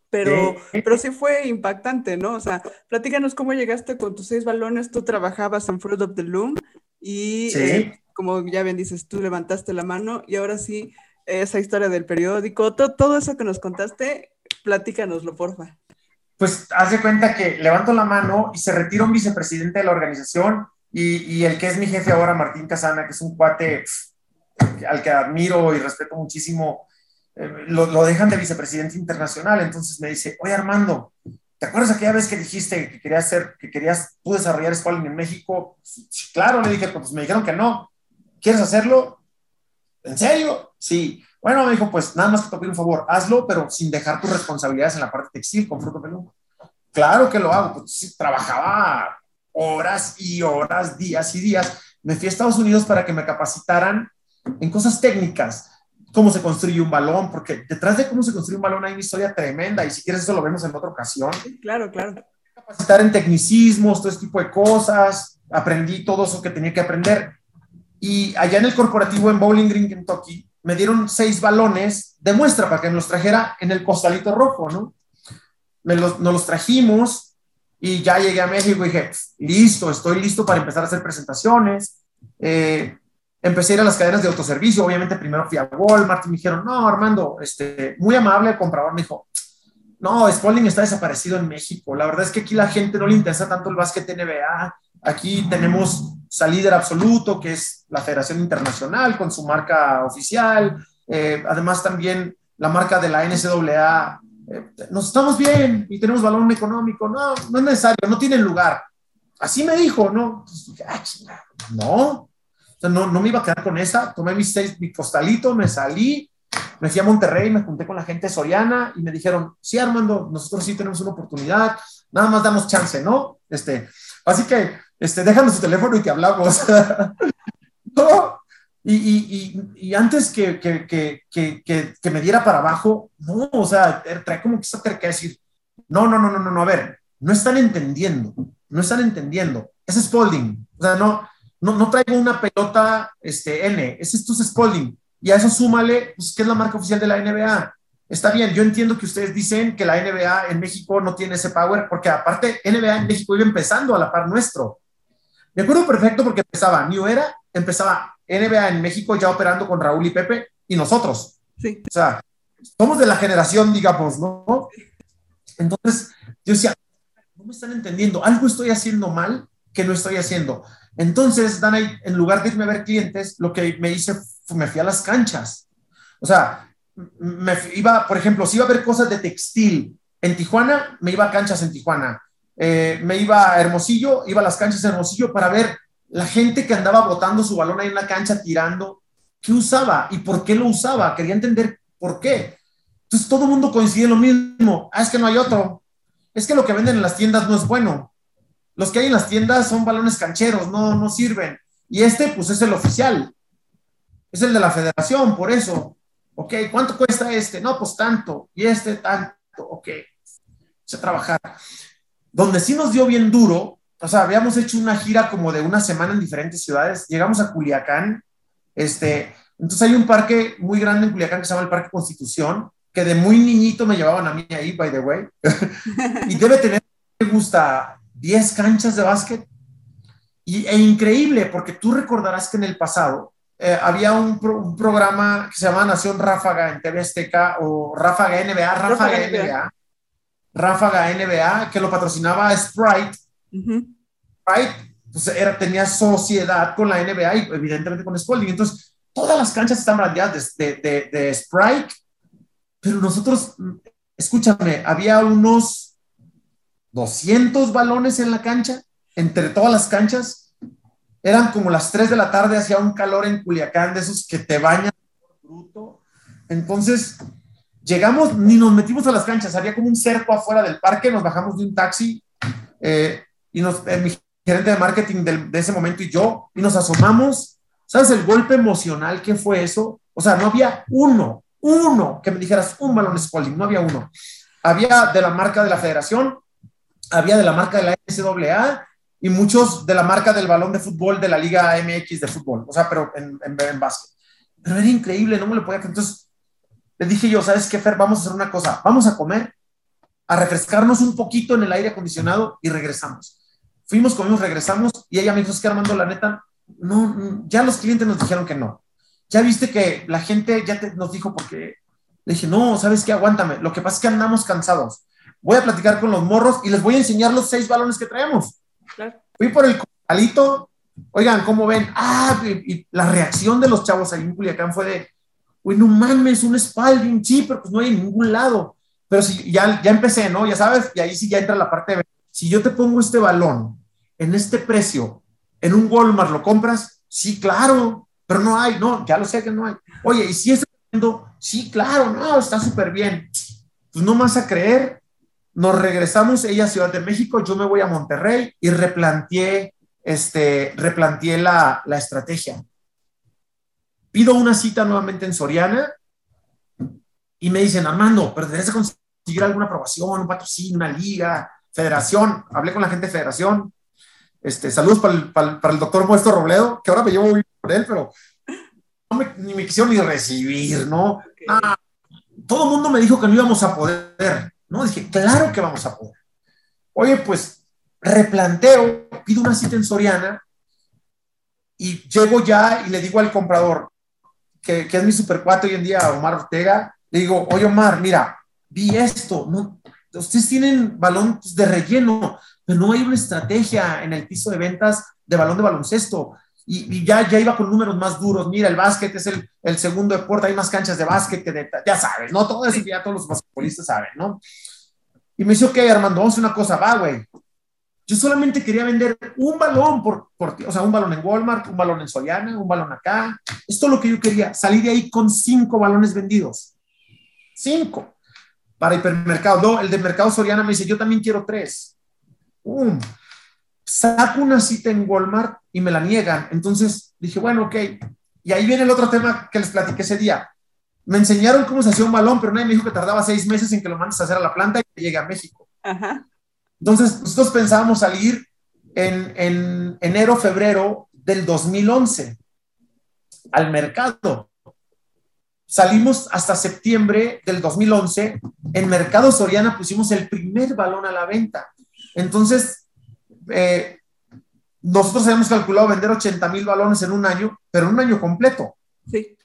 Speaker 1: pero, pero sí fue impactante, ¿no? O sea, platícanos cómo llegaste con tus seis balones, tú trabajabas en Fruit of the Loom y sí. eh, como ya bien dices, tú levantaste la mano y ahora sí, esa historia del periódico, todo, todo eso que nos contaste, platícanoslo, porfa.
Speaker 2: Pues haz de cuenta que levanto la mano y se retira un vicepresidente de la organización y, y, el que es mi jefe ahora, Martín Casana, que es un cuate al que admiro y respeto muchísimo, eh, lo, lo, dejan de vicepresidente internacional. Entonces me dice, oye Armando, ¿te acuerdas aquella vez que dijiste que querías hacer, que querías tú desarrollar Spalding en México? Sí, claro, le dije, pues me dijeron que no. ¿Quieres hacerlo? ¿En serio? Sí. Bueno, me dijo, pues nada más que te pido un favor, hazlo, pero sin dejar tus responsabilidades en la parte textil con fruto pelón. Claro que lo hago, pues sí, trabajaba horas y horas, días y días. Me fui a Estados Unidos para que me capacitaran en cosas técnicas, cómo se construye un balón, porque detrás de cómo se construye un balón hay una historia tremenda y si quieres eso lo vemos en otra ocasión.
Speaker 1: Claro, claro.
Speaker 2: Capacitar en tecnicismos, todo ese tipo de cosas, aprendí todo eso que tenía que aprender. Y allá en el corporativo en Bowling Green, Kentucky, me dieron seis balones de muestra para que me los trajera en el costalito rojo, ¿no? Me los, nos los trajimos, y ya llegué a México y dije, listo, estoy listo para empezar a hacer presentaciones. Eh, empecé a ir a las cadenas de autoservicio. Obviamente, primero fui a Walmart y me dijeron, no, Armando, este, muy amable el comprador me dijo, no, Spalding está desaparecido en México. La verdad es que aquí la gente no le interesa tanto el básquet NBA. Aquí tenemos líder absoluto, que es la Federación Internacional con su marca oficial. Eh, además, también la marca de la NCAA nos estamos bien y tenemos balón económico. No, no es necesario, no tienen lugar. Así me dijo, ¿no? no, o sea, no, no me iba a quedar con esa. Tomé mi, seis, mi costalito, me salí, me fui a Monterrey, me junté con la gente soriana y me dijeron, sí, Armando, nosotros sí tenemos una oportunidad, nada más damos chance, ¿no? Este, así que, este, déjanos tu teléfono y te hablamos. no, y, antes que, me diera para abajo, no, o sea, trae como que esa terca decir, no, no, no, no, no, no, a ver, no están entendiendo, no están entendiendo. Es Spalding, o sea, no, no, no traigo una pelota este, N, es esto es Spalding. Y a eso súmale, pues, que es la marca oficial de la NBA. Está bien, yo entiendo que ustedes dicen que la NBA en México no tiene ese power, porque aparte NBA en México iba empezando a la par nuestro. Me acuerdo perfecto porque empezaba New Era, empezaba NBA en México ya operando con Raúl y Pepe y nosotros.
Speaker 1: Sí.
Speaker 2: O sea, somos de la generación, digamos, ¿no? Entonces, yo decía, no me están entendiendo, algo estoy haciendo mal que no estoy haciendo. Entonces, Dana, en lugar de irme a ver clientes, lo que me hice, me fui a las canchas. O sea, me iba, por ejemplo, si iba a ver cosas de textil en Tijuana, me iba a canchas en Tijuana. Eh, me iba a Hermosillo, iba a las canchas de Hermosillo para ver la gente que andaba botando su balón ahí en la cancha tirando, ¿qué usaba y por qué lo usaba? Quería entender por qué. Entonces todo el mundo coincide en lo mismo. Ah, es que no hay otro. Es que lo que venden en las tiendas no es bueno. Los que hay en las tiendas son balones cancheros, no, no sirven. Y este, pues es el oficial. Es el de la federación, por eso. Ok, ¿cuánto cuesta este? No, pues tanto. Y este tanto. Ok. Se trabajar. Donde sí nos dio bien duro o sea, habíamos hecho una gira como de una semana en diferentes ciudades, llegamos a Culiacán, este, entonces hay un parque muy grande en Culiacán que se llama el Parque Constitución, que de muy niñito me llevaban a mí ahí, by the way, y debe tener, me gusta, 10 canchas de básquet, y, e increíble, porque tú recordarás que en el pasado eh, había un, pro, un, programa que se llamaba Nación Ráfaga en TV Azteca, o Ráfaga NBA, Ráfaga, Ráfaga NBA, NBA, Ráfaga NBA, que lo patrocinaba Sprite, Uh -huh. Right? Pues era, tenía sociedad con la NBA y evidentemente con Spalding. Entonces, todas las canchas están brandeadas de, de, de, Sprite, pero nosotros, escúchame, había unos 200 balones en la cancha, entre todas las canchas. Eran como las 3 de la tarde, hacía un calor en Culiacán de esos que te bañan bruto. Entonces, llegamos, ni nos metimos a las canchas, había como un cerco afuera del parque, nos bajamos de un taxi. Eh, y nos, eh, mi gerente de marketing de, de, ese momento y yo, y nos asomamos. ¿Sabes el golpe emocional que fue eso? O sea, no había uno, uno que me dijeras un balón Spalding, no había uno. Había de la marca de la federación, había de la marca de la NCAA y muchos de la marca del balón de fútbol de la Liga MX de fútbol, o sea, pero en, en, en básquet. Pero era increíble, no me lo podía Entonces le dije yo, ¿sabes qué, Fer? Vamos a hacer una cosa, vamos a comer, a refrescarnos un poquito en el aire acondicionado y regresamos. Fuimos, comimos, regresamos y ella me dijo, es que Armando, la neta, no, ya los clientes nos dijeron que no. Ya viste que la gente ya te, nos dijo porque le dije, no, ¿sabes qué? Aguántame. Lo que pasa es que andamos cansados. Voy a platicar con los morros y les voy a enseñar los seis balones que traemos. Fui por el alito. Oigan, ¿cómo ven? Ah, y, la reacción de los chavos ahí en Culiacán fue de, uy, no mames, un Spalding, sí, pero pues no hay en ningún lado. Pero si ya, ya empecé, ¿no? Ya sabes, y ahí sí ya entra la parte de, si yo te pongo este balón en este precio, en un Walmart, ¿lo compras? Sí, claro, pero no hay, no, ya lo sé que no hay. Oye, ¿y si está viendo? Sí, claro, no, está súper bien. Pues no más a creer, nos regresamos, ella a Ciudad de México, yo me voy a Monterrey y replanteé, este, replanteé la, la estrategia. Pido una cita nuevamente en Soriana y me dicen, Armando, pero debes conseguir alguna aprobación, un patrocinio, una liga, federación. Hablé con la gente de federación. Este, saludos para el, para, el, doctor Muestro Robledo, que ahora me llevo muy por él, pero no me, ni me quisieron ni recibir, ¿no? Ah, todo el mundo me dijo que no íbamos a poder. ¿no? Dije, claro que vamos a poder. Oye, pues replanteo, pido una cita en Soriana y llego ya y le digo al comprador, que, que es mi super hoy en día, Omar Ortega, le digo, oye Omar, mira, vi esto, no, ustedes tienen balón de relleno, pero no hay una estrategia en el piso de ventas de balón de baloncesto. Y, ya, ya iba con números más duros. Mira, el básquet es el, segundo deporte, hay más canchas de básquet que de, ya sabes, ¿no? Todo eso ya todos los basquetbolistas saben, ¿no? Y me dice, ok, Armando, vamos a una cosa, va, güey. Yo solamente quería vender un balón por, por, o sea, un balón en Walmart, un balón en Soriana, un balón acá. Esto es lo que yo quería, salir de ahí con cinco balones vendidos. Cinco. Para hipermercado. No, el de Mercado Soriana me dice, yo también quiero tres. Saco una cita en Walmart y me la niegan. Entonces dije, bueno, ok. Y ahí viene el otro tema que les platiqué ese día. Me enseñaron cómo se hacía un balón, pero nadie me dijo que tardaba seis meses en que lo mandes a hacer a la planta y que llegue a México. Entonces, nosotros pensábamos salir en, en enero, febrero del 2011 al mercado. Salimos hasta septiembre del 2011. En Mercado Soriana pusimos el primer balón a la venta. Entonces, eh, nosotros habíamos calculado vender 80 mil balones en un año, pero en un año completo.
Speaker 1: Sí.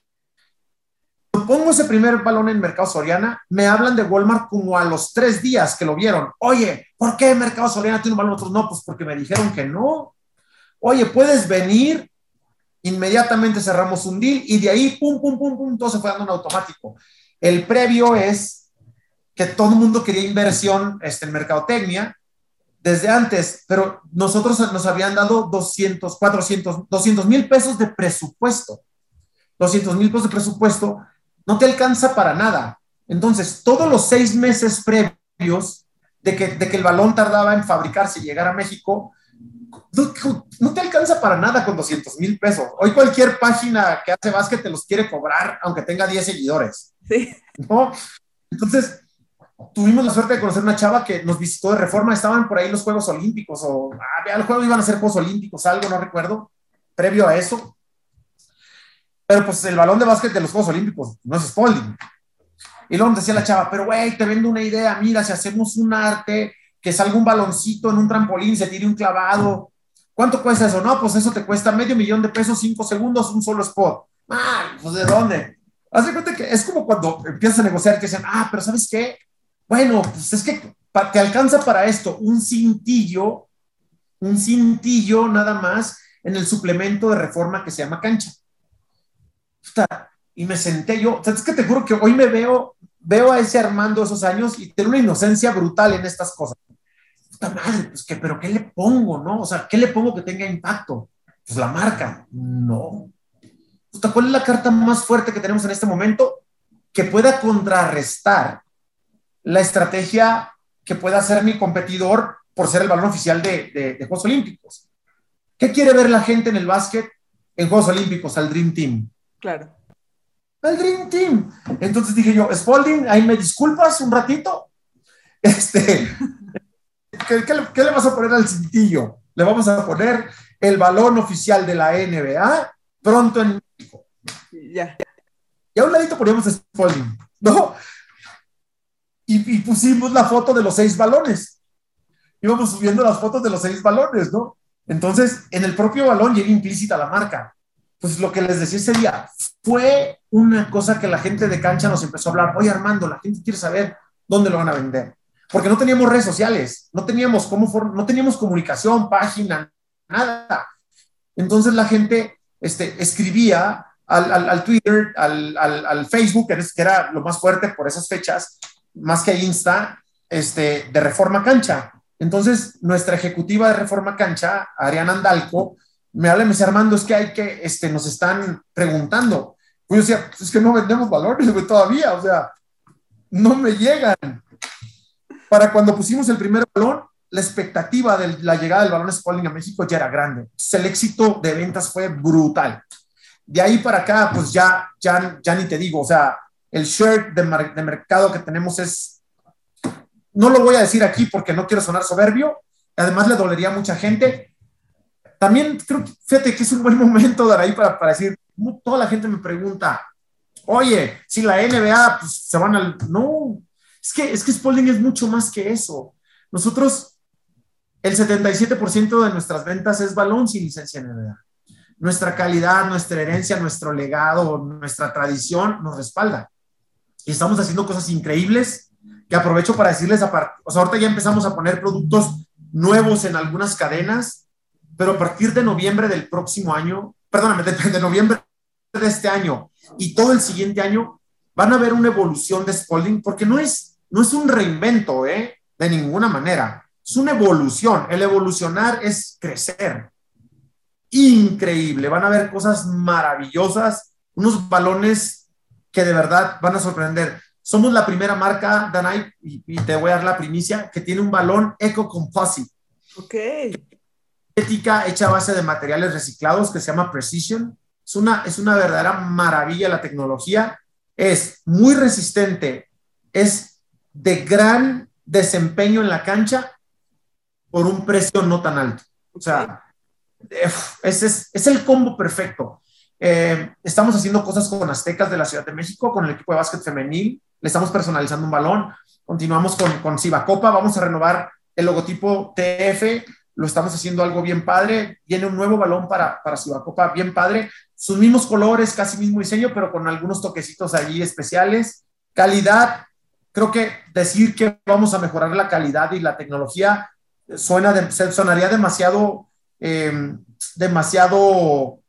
Speaker 2: Pongo ese primer balón en Mercado Soriana, me hablan de Walmart como a los tres días que lo vieron. Oye, ¿por qué Mercado Soriana tiene un balón? Otros no, pues porque me dijeron que no. Oye, puedes venir. Inmediatamente cerramos un deal y de ahí, pum, pum, pum, pum, todo se fue dando en automático. El previo es que todo el mundo quería inversión este, en mercadotecnia desde antes, pero nosotros nos habían dado 200, 400, 200 mil pesos de presupuesto. 200 mil pesos de presupuesto no te alcanza para nada. Entonces, todos los seis meses previos de que, de que el balón tardaba en fabricarse y llegar a México, no, te alcanza para nada con 200 mil pesos. Hoy cualquier página que hace básquet te los quiere cobrar, aunque tenga 10 seguidores.
Speaker 1: Sí.
Speaker 2: ¿no? Entonces, tuvimos la suerte de conocer una chava que nos visitó de reforma, estaban por ahí los Juegos Olímpicos, o ah, los Juegos iban a ser Juegos Olímpicos, algo, no recuerdo, previo a eso. Pero pues el balón de básquet de los Juegos Olímpicos no es Spalding. Y luego decía la chava, pero güey, te vendo una idea, mira, si hacemos un arte, que salga un baloncito en un trampolín, se tire un clavado, ¿cuánto cuesta eso? No, pues eso te cuesta medio millón de pesos, cinco segundos, un solo spot. Ah, pues ¿de dónde? Haz de cuenta que es como cuando empiezas a negociar que dicen, ah, pero ¿sabes qué? Bueno, pues es que te alcanza para esto un cintillo, un cintillo nada más en el suplemento de reforma que se llama cancha. Y me senté yo, es que te juro que hoy me veo, veo a ese Armando esos años y tengo una inocencia brutal en estas cosas. Puta madre, pues pero ¿qué le pongo, no? O sea, ¿qué le pongo que tenga impacto? Pues la marca. No. ¿Cuál es la carta más fuerte que tenemos en este momento que pueda contrarrestar la estrategia que pueda hacer mi competidor por ser el balón oficial de, de, Juegos Olímpicos. ¿Qué quiere ver la gente en el básquet en Juegos Olímpicos? Al Dream Team.
Speaker 1: Claro.
Speaker 2: Al Dream Team. Entonces dije yo, Spalding, ahí me disculpas un ratito. Este, ¿qué, le, vas a poner al cintillo? le vamos a poner el balón oficial de la NBA pronto en México.
Speaker 1: Ya.
Speaker 2: Y a un ladito poníamos Spalding, ¿no? Y, y, pusimos la foto de los seis balones. Íbamos subiendo las fotos de los seis balones, ¿no? Entonces, en el propio balón llega implícita la marca. Pues lo que les decía ese día fue una cosa que la gente de cancha nos empezó a hablar. Oye, Armando, la gente quiere saber dónde lo van a vender. Porque no teníamos redes sociales, no teníamos, cómo no teníamos comunicación, página, nada. Entonces la gente este, escribía al, al, al Twitter, al, al, Facebook, que era lo más fuerte por esas fechas, más que Insta, este, de Reforma Cancha. Entonces, nuestra ejecutiva de Reforma Cancha, Ariana Andalco, me habla y me dice, Armando, es que hay que, este, nos están preguntando. Pues yo decía, pues es que no vendemos valores, todavía, o sea, no me llegan. Para cuando pusimos el primer balón, la expectativa de la llegada del balón Spalding a México ya era grande. el éxito de ventas fue brutal. De ahí para acá, pues ya, ya, ya ni te digo, o sea, el share de, mercado que tenemos es, no lo voy a decir aquí porque no quiero sonar soberbio, además le dolería a mucha gente. También creo, fíjate que es un buen momento de ahí para, para decir, toda la gente me pregunta, oye, si la NBA pues, se van al... No, es que, es que Spalding es mucho más que eso. Nosotros, el 77% de nuestras ventas es balón sin licencia NBA. Nuestra calidad, nuestra herencia, nuestro legado, nuestra tradición nos respalda. Y estamos haciendo cosas increíbles que aprovecho para decirles, aparte, o sea, ahorita ya empezamos a poner productos nuevos en algunas cadenas, pero a partir de noviembre del próximo año, perdóname, de, de noviembre de este año y todo el siguiente año van a ver una evolución de Spalding, porque no es, no es un reinvento, ¿eh? De ninguna manera. Es una evolución. El evolucionar es crecer. Increíble. Van a ver cosas maravillosas, unos balones que de verdad van a sorprender. Somos la primera marca, Danai, y, y te voy a dar la primicia, que tiene un balón Eco Composite.
Speaker 1: Ok.
Speaker 2: Ética hecha a base de materiales reciclados que se llama Precision es una, es una verdadera maravilla la tecnología. Es muy resistente, es de gran desempeño en la cancha por un precio no tan alto. O sea, ese es, es el combo perfecto. Eh, estamos haciendo cosas con Aztecas de la Ciudad de México, con el equipo de básquet femenil. Le estamos personalizando un balón. Continuamos con, con Copa. Vamos a renovar el logotipo TF. Lo estamos haciendo algo bien padre. Viene un nuevo balón para, para Copa bien padre sus mismos colores, casi mismo diseño, pero con algunos toquecitos allí especiales. Calidad, creo que decir que vamos a mejorar la calidad y la tecnología suena de, sonaría demasiado, em, demasiado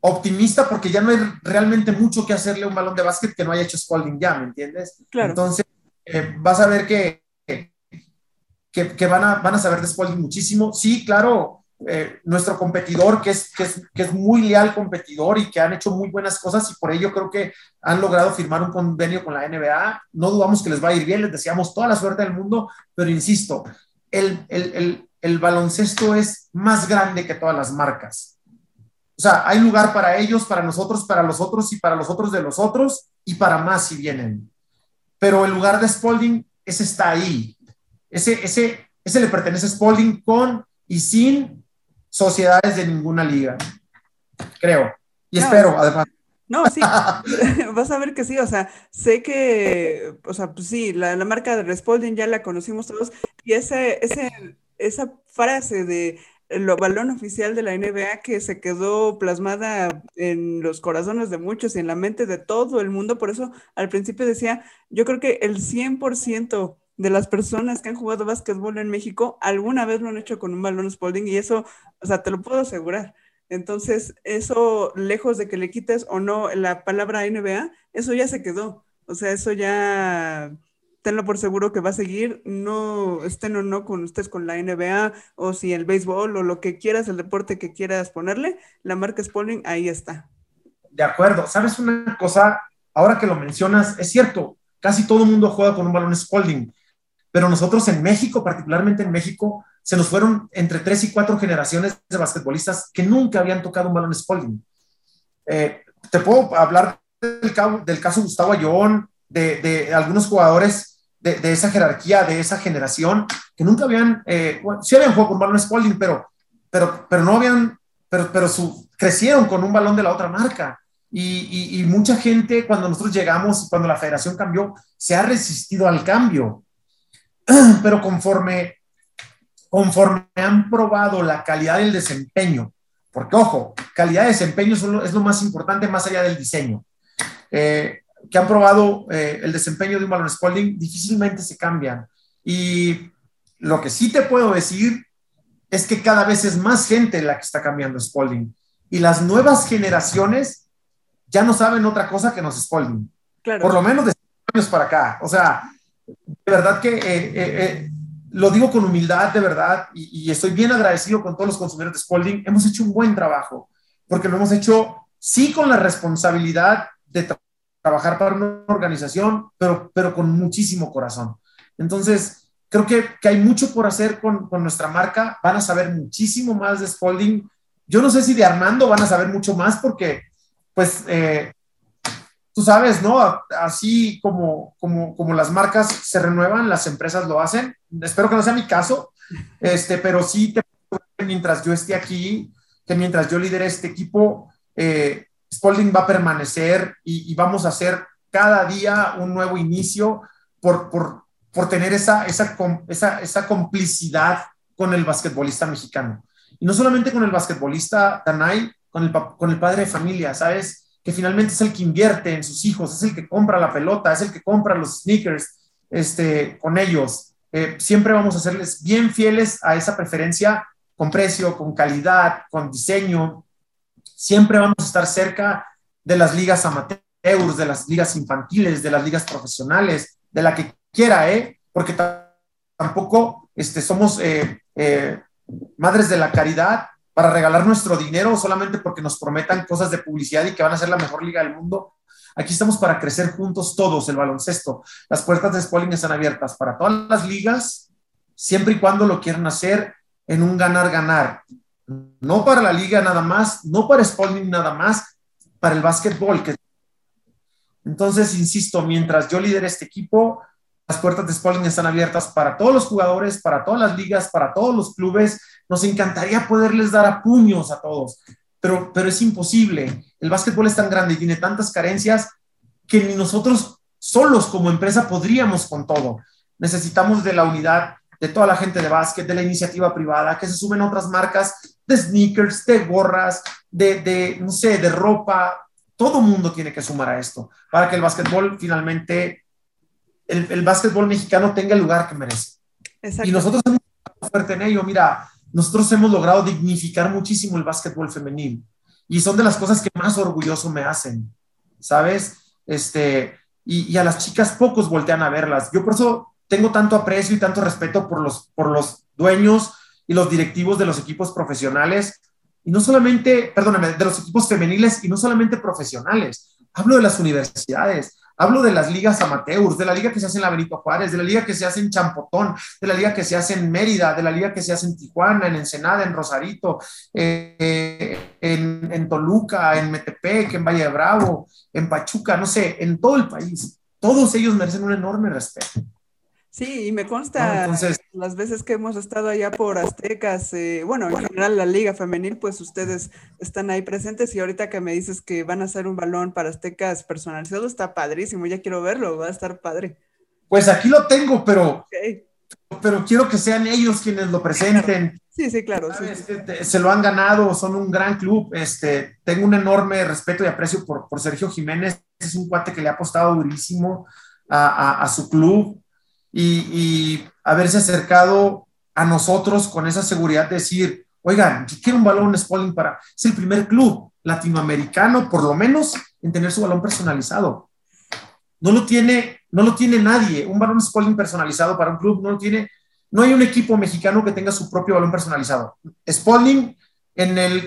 Speaker 2: optimista porque ya no hay realmente mucho que hacerle a un balón de básquet que no haya hecho Spalding ya, ¿me entiendes?
Speaker 1: Claro.
Speaker 2: Entonces, eh, vas a ver que, que, que, van, a, van a saber de Spalding muchísimo. Sí, claro, eh, nuestro competidor, que es, que, es, que es muy leal competidor y que han hecho muy buenas cosas y por ello creo que han logrado firmar un convenio con la NBA. No dudamos que les va a ir bien, les deseamos toda la suerte del mundo, pero insisto, el, el, el, el baloncesto es más grande que todas las marcas. O sea, hay lugar para ellos, para nosotros, para los otros y para los otros de los otros y para más si vienen. Pero el lugar de Spalding, ese está ahí. Ese, ese, ese le pertenece a Spalding con y sin sociedades de ninguna liga, creo. Y espero, además.
Speaker 1: No, sí, vas a ver que sí, o sea, sé que, o sea, pues sí, la, la marca de Respalding ya la conocimos todos y ese, ese, esa frase de el balón oficial de la NBA que se quedó plasmada en los corazones de muchos y en la mente de todo el mundo, por eso al principio decía, yo creo que el 100% de las personas que han jugado básquetbol en México alguna vez lo han hecho con un balón Spalding y eso, o sea, te lo puedo asegurar. Entonces, eso, lejos de que le quites o no la palabra NBA, eso ya se quedó. O sea, eso ya, tenlo por seguro que va a seguir, no estén o no con ustedes con la NBA o si el béisbol o lo que quieras, el deporte que quieras ponerle, la marca Spalding ahí está.
Speaker 2: De acuerdo. ¿Sabes una cosa? Ahora que lo mencionas, es cierto, casi todo el mundo juega con un balón Spalding pero nosotros en México, particularmente en México, se nos fueron entre tres y cuatro generaciones de basquetbolistas que nunca habían tocado un balón Spalding. Eh, te puedo hablar del, del caso Gustavo Ayón, de, de, algunos jugadores de, esa jerarquía, de esa generación, que nunca habían, eh, bueno, sí habían jugado con balón Spalding, pero pero, pero no habían, pero, pero su, crecieron con un balón de la otra marca. Y, y, mucha gente, cuando nosotros llegamos, cuando la federación cambió, se ha resistido al cambio. Pero conforme, conforme han probado la calidad del desempeño, porque ojo, calidad de desempeño es lo, es lo más importante más allá del diseño. Eh, que han probado eh, el desempeño de un balón Spalding, difícilmente se cambian. Y lo que sí te puedo decir es que cada vez es más gente la que está cambiando Spalding. Y las nuevas generaciones ya no saben otra cosa que nos Spalding. Por lo menos de años para acá. O sea, de verdad que eh, eh, lo digo con humildad, de verdad, y, y, estoy bien agradecido con todos los consumidores de Spalding. Hemos hecho un buen trabajo, porque lo hemos hecho, sí, con la responsabilidad de trabajar para una organización, pero, pero con muchísimo corazón. Entonces, creo que, que hay mucho por hacer con, con, nuestra marca. Van a saber muchísimo más de Spalding. Yo no sé si de Armando van a saber mucho más porque, pues, eh, tú sabes, ¿no? Así como, como, como las marcas se renuevan, las empresas lo hacen. Espero que no sea mi caso, este, pero sí, te, mientras yo esté aquí, que mientras yo lidere este equipo, eh, Spalding va a permanecer y, vamos a hacer cada día un nuevo inicio por, por, por tener esa, esa, esa, esa, complicidad con el basquetbolista mexicano. Y no solamente con el basquetbolista Danay, con el, con el padre de familia, ¿sabes? Que finalmente es el que invierte en sus hijos, es el que compra la pelota, es el que compra los sneakers este, con ellos. Eh, siempre vamos a serles bien fieles a esa preferencia con precio, con calidad, con diseño, Siempre vamos a estar cerca de las ligas amateurs, de las ligas infantiles, de las ligas profesionales, de la que quiera, ¿eh? Porque tampoco este, somos eh, eh, madres de la caridad para regalar nuestro dinero solamente porque nos prometan cosas de publicidad y que van a ser la mejor liga del mundo. Aquí estamos para crecer juntos todos el baloncesto. Las puertas de Spalding están abiertas para todas las ligas, siempre y cuando lo quieran hacer en un ganar-ganar no para la liga nada más, no para Spalding nada más, para el básquetbol. Entonces, insisto, mientras yo lidere este equipo, las puertas de Spalding están abiertas para todos los jugadores, para todas las ligas, para todos los clubes. Nos encantaría poderles dar a puños a todos, pero, pero es imposible. El básquetbol es tan grande y tiene tantas carencias que ni nosotros solos como empresa podríamos con todo. Necesitamos de la unidad de toda la gente de básquet, de la iniciativa privada, que se sumen otras marcas de sneakers, de gorras, de, de no sé, de ropa. Todo mundo tiene que sumar a esto para que el básquetbol finalmente, el, el básquetbol mexicano tenga el lugar que merece. Y nosotros hemos fuerte en ello. Mira, nosotros hemos logrado dignificar muchísimo el básquetbol femenil y son de las cosas que más orgulloso me hacen, ¿sabes? Este, y, y, a las chicas pocos voltean a verlas. Yo por eso tengo tanto aprecio y tanto respeto por los, por los dueños y los directivos de los equipos profesionales, y no solamente, perdóname, de los equipos femeniles y no solamente profesionales, hablo de las universidades, hablo de las ligas amateurs, de la liga que se hace en la Benito Juárez, de la liga que se hace en Champotón, de la liga que se hace en Mérida, de la liga que se hace en Tijuana, en Ensenada, en Rosarito, eh, en, en Toluca, en Metepec, en Valle de Bravo, en Pachuca, no sé, en todo el país. Todos ellos merecen un enorme respeto.
Speaker 1: Sí, y me consta las veces que hemos estado allá por Aztecas, eh, bueno, en general la liga femenil, pues ustedes están ahí presentes y ahorita que me dices que van a hacer un balón para Aztecas personalizado, está padrísimo, ya quiero verlo, va a estar padre.
Speaker 2: Pues aquí lo tengo, pero, pero quiero que sean ellos quienes lo presenten.
Speaker 1: Sí, sí, claro.
Speaker 2: Se lo han ganado, son un gran club. Este, tengo un enorme respeto y aprecio por, por Sergio Jiménez, es un cuate que le ha apostado durísimo a, a su club y, haberse acercado a nosotros con esa seguridad de decir, oigan, yo quiero un balón Spalding para, es el primer club latinoamericano, por lo menos, en tener su balón personalizado. No lo tiene, no lo tiene nadie. Un balón Spalding personalizado para un club no lo tiene. No hay un equipo mexicano que tenga su propio balón personalizado. Spalding,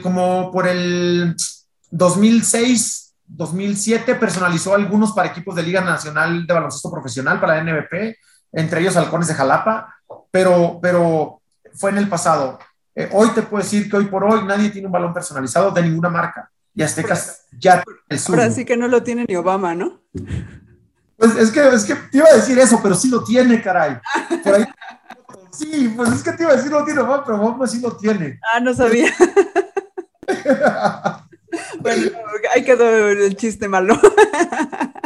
Speaker 2: como por el 2006, 2007, personalizó algunos para equipos de Liga Nacional de Baloncesto Profesional, para la NBP entre ellos halcones de Jalapa, pero, pero fue en el pasado. Eh, hoy te puedo decir que hoy por hoy nadie tiene un balón personalizado de ninguna marca. Y Aztecas ya
Speaker 1: es Pero así que no lo tiene ni Obama, ¿no?
Speaker 2: Pues es que, es que te iba a decir eso, pero sí lo tiene, caray. Por ahí Sí, pues es que te iba a decir no tiene Obama, pero Obama sí lo tiene.
Speaker 1: Ah, no sabía. bueno, ahí quedó el chiste malo.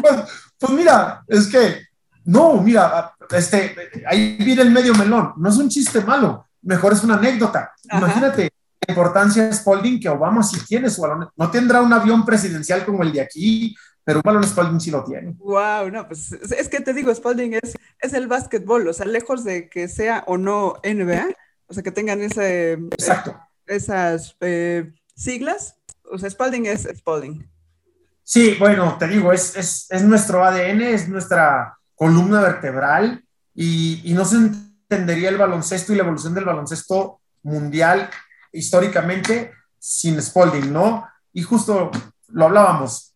Speaker 2: pues, pues mira, es que, no, mira, este, ahí viene el medio melón. No es un chiste malo, mejor es una anécdota. Imagínate la importancia de Spalding que Obama sí tiene su balón. No tendrá un avión presidencial como el de aquí, pero un balón Spalding sí lo tiene.
Speaker 1: Wow, no, pues es que te digo, Spalding es, es el básquetbol, o sea, lejos de que sea o no NBA, o sea, que tengan ese,
Speaker 2: Exacto.
Speaker 1: esas eh, siglas, o sea, Spalding es Spalding.
Speaker 2: Sí, bueno, te digo, es, es, es nuestro ADN, es nuestra columna vertebral y, y no se entendería el baloncesto y la evolución del baloncesto mundial históricamente sin Spalding, ¿no? Y justo lo hablábamos,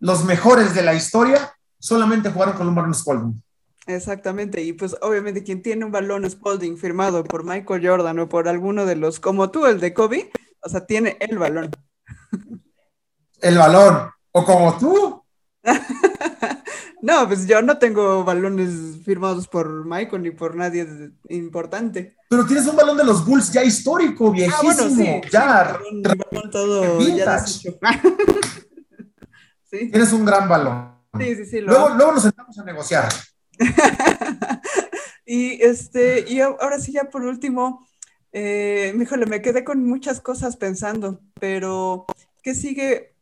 Speaker 2: los mejores de la historia solamente jugaron con un balón Spalding.
Speaker 1: Exactamente, y pues obviamente quien tiene un balón Spalding firmado por Michael Jordan o por alguno de los, como tú, el de Kobe, o sea, tiene el balón.
Speaker 2: El balón, o como tú.
Speaker 1: no, pues yo no tengo balones firmados por Michael ni por nadie importante.
Speaker 2: Pero tienes un balón de los Bulls ya histórico, viejísimo, ah, bueno, sí, ya.
Speaker 1: Sí, balón, balón todo ya
Speaker 2: ¿Sí? Tienes un gran balón.
Speaker 1: Sí, sí, sí.
Speaker 2: Lo luego, luego nos sentamos a negociar.
Speaker 1: y este, y ahora sí, ya por último, eh, híjole, me quedé con muchas cosas pensando, pero ¿qué sigue?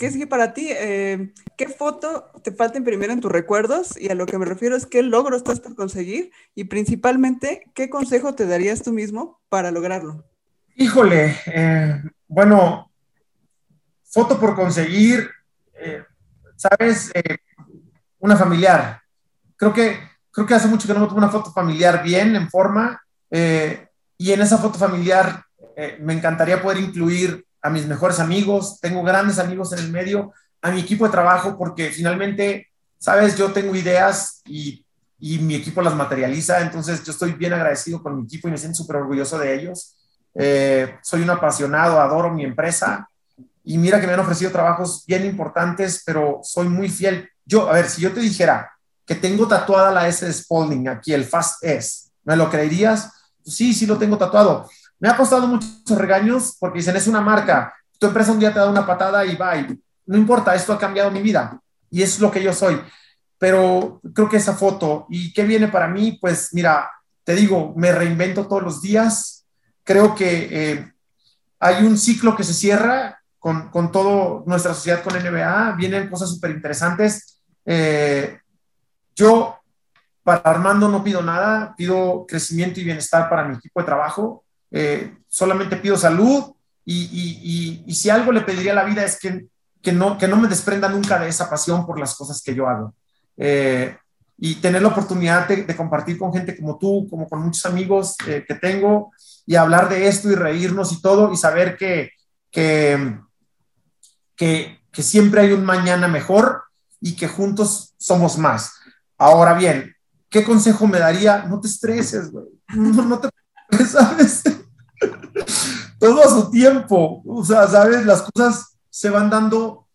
Speaker 1: ¿Qué sigue para ti? Eh, ¿Qué foto te falta imprimir en tus recuerdos? Y a lo que me refiero es qué logro estás por conseguir y principalmente, ¿qué consejo te darías tú mismo para lograrlo?
Speaker 2: Híjole, eh, bueno, foto por conseguir, eh, ¿sabes? Una familiar. Creo que, creo que hace mucho que no me tomo una foto familiar bien, en forma, y en esa foto familiar me encantaría poder incluir a mis mejores amigos, tengo grandes amigos en el medio, a mi equipo de trabajo, porque finalmente, sabes, yo tengo ideas y, y mi equipo las materializa, entonces yo estoy bien agradecido con mi equipo y me siento súper orgulloso de ellos. Eh, soy un apasionado, adoro mi empresa y mira que me han ofrecido trabajos bien importantes, pero soy muy fiel. Yo, a ver, si yo te dijera que tengo tatuada la S de Spalding aquí, el Fast S, ¿me lo creerías? Sí, sí lo tengo tatuado. Me ha costado muchos regaños porque dicen, es una marca, tu empresa un día te da una patada y y no importa, esto ha cambiado mi vida y es lo que yo soy. Pero creo que esa foto, ¿y qué viene para mí? Pues mira, te digo, me reinvento todos los días. Creo que eh, hay un ciclo que se cierra con, con toda nuestra sociedad con NBA, vienen cosas súper interesantes. Eh, yo, para Armando, no pido nada, pido crecimiento y bienestar para mi equipo de trabajo. Eh, solamente pido salud y, y, y, si algo le pediría a la vida es que, que, no, que no me desprenda nunca de esa pasión por las cosas que yo hago. Eh, y tener la oportunidad de, compartir con gente como tú, como con muchos amigos eh, que tengo, y hablar de esto y reírnos y todo, y saber que, que, que, que siempre hay un mañana mejor y que juntos somos más. Ahora bien, ¿qué consejo me daría? No te estreses, güey. No, no te ¿sabes? Todo a su tiempo, o sea, ¿sabes? Las cosas se van dando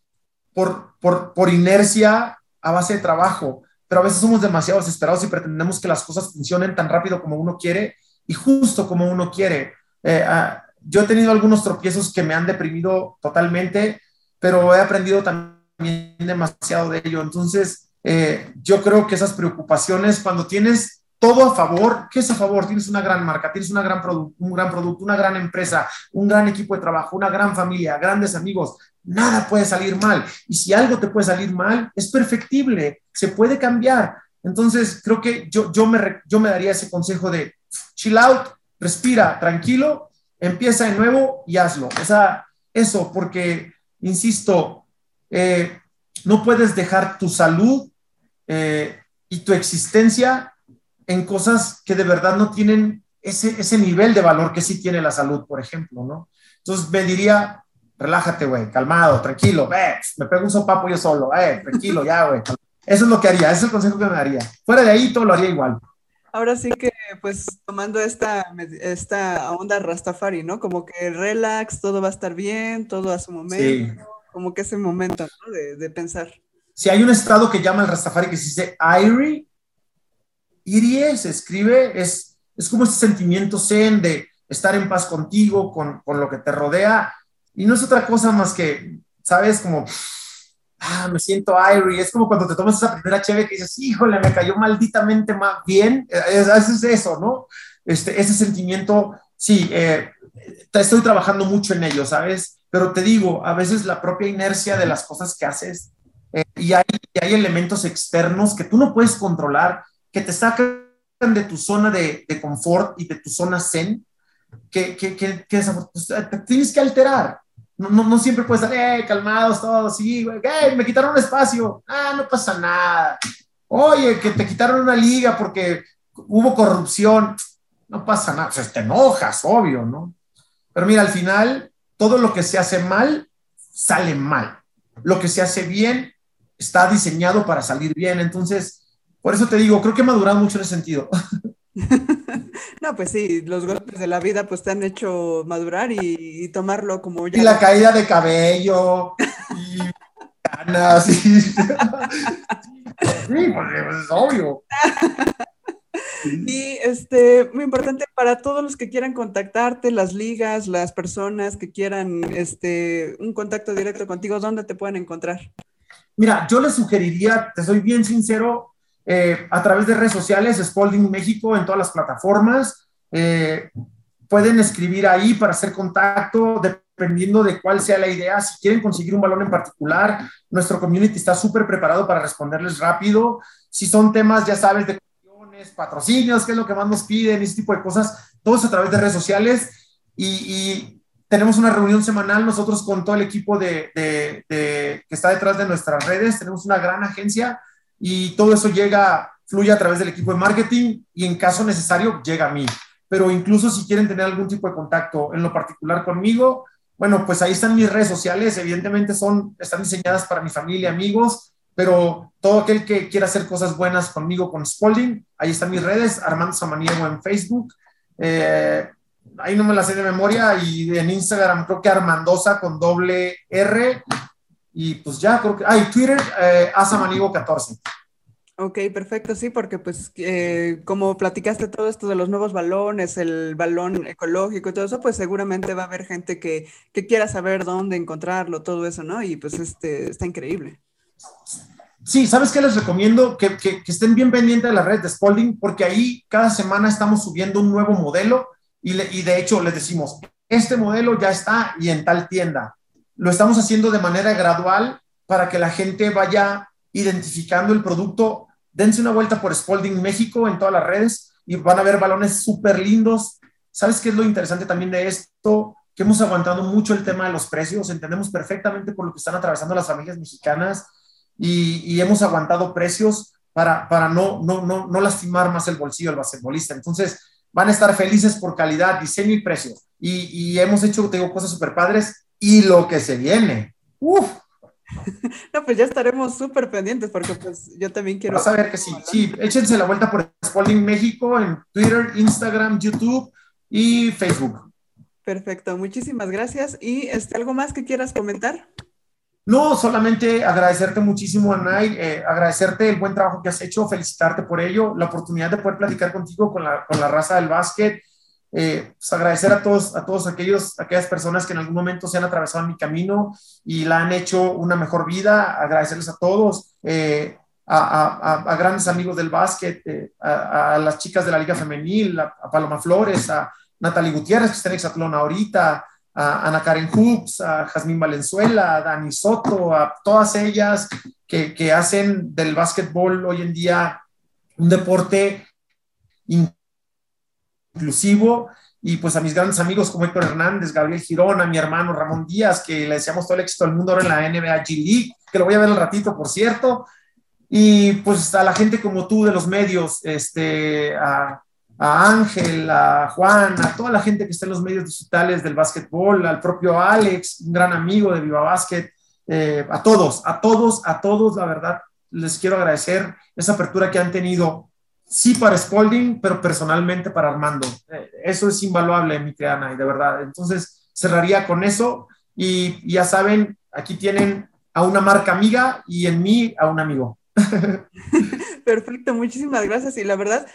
Speaker 2: por, por, por inercia a base de trabajo, pero a veces somos demasiado desesperados y pretendemos que las cosas funcionen tan rápido como uno quiere y justo como uno quiere. Eh, uh, yo he tenido algunos tropiezos que me han deprimido totalmente, pero he aprendido también demasiado de ello. Entonces, eh, yo creo que esas preocupaciones, cuando tienes todo a favor. ¿Qué es a favor? Tienes una gran marca, tienes una gran un gran producto, una gran empresa, un gran equipo de trabajo, una gran familia, grandes amigos. Nada puede salir mal. Y si algo te puede salir mal, es perfectible, se puede cambiar. Entonces, creo que yo, yo, me, yo me daría ese consejo de chill out, respira, tranquilo, empieza de nuevo y hazlo. Eso, porque, insisto, eh, no puedes dejar tu salud eh, y tu existencia en cosas que de verdad no tienen ese, ese nivel de valor que sí tiene la salud, por ejemplo, ¿no? Entonces me diría, relájate, güey, calmado, tranquilo, me pego un sopapo yo solo, eh, tranquilo, ya, güey. Eso es lo que haría, ese es el consejo que me daría. Fuera de ahí, todo lo haría igual.
Speaker 1: Ahora sí que, pues, tomando esta, esta onda Rastafari, ¿no? Como que relax, todo va a estar bien, todo a su momento. Sí. Como que ese momento, ¿no? De, de pensar.
Speaker 2: Si hay un estado que llama el Rastafari que se dice Irie, Irie se escribe, es, es como ese sentimiento zen de estar en paz contigo, con, con lo que te rodea, y no es otra cosa más que, ¿sabes? Como, ah, me siento airy, es como cuando te tomas esa primera cheve que dices, híjole, me cayó malditamente más bien, es, es eso, ¿no? Este, ese sentimiento, sí, eh, estoy trabajando mucho en ello, ¿sabes? Pero te digo, a veces la propia inercia de las cosas que haces eh, y, hay, hay, elementos externos que tú no puedes controlar, que te sacan de tu zona de, de confort y de tu zona zen, que, que, que, que pues, te tienes que alterar. No, no, no, siempre puedes estar, eh, calmados todos, sí, hey, me quitaron un espacio, ah, no pasa nada. Oye, que te quitaron una liga porque hubo corrupción, no pasa nada, o sea, te enojas, obvio, ¿no? Pero mira, al final, todo lo que se hace mal, sale mal. Lo que se hace bien, está diseñado para salir bien. Entonces, por eso te digo, creo que he madurado mucho en ese sentido.
Speaker 1: No, pues sí, los golpes de la vida pues te han hecho madurar y, tomarlo como
Speaker 2: ya. Y la caída de cabello, y ganas, y... sí, pues es obvio.
Speaker 1: Y este, muy importante para todos los que quieran contactarte, las ligas, las personas que quieran este, un contacto directo contigo, ¿dónde te pueden encontrar?
Speaker 2: Mira, yo les sugeriría, te soy bien sincero, eh, a través de redes sociales, Spalding México en todas las plataformas. Eh, pueden escribir ahí para hacer contacto, dependiendo de cuál sea la idea. Si quieren conseguir un balón en particular, nuestro community está súper preparado para responderles rápido. Si son temas, ya sabes, de patrocinios, qué es lo que más nos piden, ese tipo de cosas, todos a través de redes sociales. Y, tenemos una reunión semanal nosotros con todo el equipo de, de, que está detrás de nuestras redes. Tenemos una gran agencia y todo eso llega, fluye a través del equipo de marketing y en caso necesario llega a mí. Pero incluso si quieren tener algún tipo de contacto en lo particular conmigo, bueno, pues ahí están mis redes sociales, evidentemente son, están diseñadas para mi familia, amigos, pero todo aquel que quiera hacer cosas buenas conmigo, con Spalding, ahí están mis redes, Armando Samaniego en Facebook, eh, ahí no me la sé de memoria, y en Instagram creo que Armandosa con doble R, y pues ya creo que, ah, y Twitter, eh, Asamaniego 14.
Speaker 1: Ok, perfecto, sí, porque pues eh, como platicaste todo esto de los nuevos balones, el balón ecológico y todo eso, pues seguramente va a haber gente que, que quiera saber dónde encontrarlo, todo eso, ¿no? Y pues este, está increíble.
Speaker 2: Sí, ¿sabes qué les recomiendo? Que, que, estén bien pendientes de la red de Spalding, porque ahí cada semana estamos subiendo un nuevo modelo y, y de hecho les decimos, este modelo ya está y en tal tienda. Lo estamos haciendo de manera gradual para que la gente vaya identificando el producto. Dense una vuelta por Spalding México en todas las redes y van a ver balones súper lindos. ¿Sabes qué es lo interesante también de esto? Que hemos aguantado mucho el tema de los precios. Entendemos perfectamente por lo que están atravesando las familias mexicanas y, hemos aguantado precios para, para no, no, no, no, lastimar más el bolsillo del basquetbolista. Entonces, van a estar felices por calidad, diseño y precio. Y, y hemos hecho, tengo cosas súper padres y lo que se viene. Uf.
Speaker 1: No, pues ya estaremos súper pendientes porque pues yo también quiero...
Speaker 2: Vas a ver que sí, sí, échense la vuelta por Spalding México en Twitter, Instagram, YouTube y Facebook.
Speaker 1: Perfecto, muchísimas gracias. ¿Y este, algo más que quieras comentar?
Speaker 2: No, solamente agradecerte muchísimo, Anay, eh, agradecerte el buen trabajo que has hecho, felicitarte por ello, la oportunidad de poder platicar contigo con la, con la raza del básquet. Eh, pues agradecer a todos, a todos aquellos, aquellas personas que en algún momento se han atravesado en mi camino y la han hecho una mejor vida. Agradecerles a todos, eh, a, a, grandes amigos del básquet, a, las chicas de la Liga Femenil, a, Paloma Flores, a Natalie Gutiérrez, que está en Exatlón ahorita, a Ana Karen Hoops, a Jazmín Valenzuela, a Dani Soto, a todas ellas que, que hacen del básquetbol hoy en día un deporte inclusivo. Y pues a mis grandes amigos como Héctor Hernández, Gabriel Girón, a mi hermano Ramón Díaz, que le deseamos todo el éxito del mundo ahora en la NBA G League, que lo voy a ver al ratito, por cierto, y pues a la gente como tú de los medios, este, a, Ángel, a Juan, a toda la gente que está en los medios digitales del básquetbol, al propio Alex, un gran amigo de Viva Básquet, eh, a todos, a todos, a todos, la verdad, les quiero agradecer esa apertura que han tenido, sí para Spalding, pero personalmente para Armando. Eh, eso es invaluable, mi Ana, y de verdad. Entonces, cerraría con eso y ya saben, aquí tienen a una marca amiga y en mí a un amigo.
Speaker 1: Perfecto, muchísimas gracias. Y la verdad,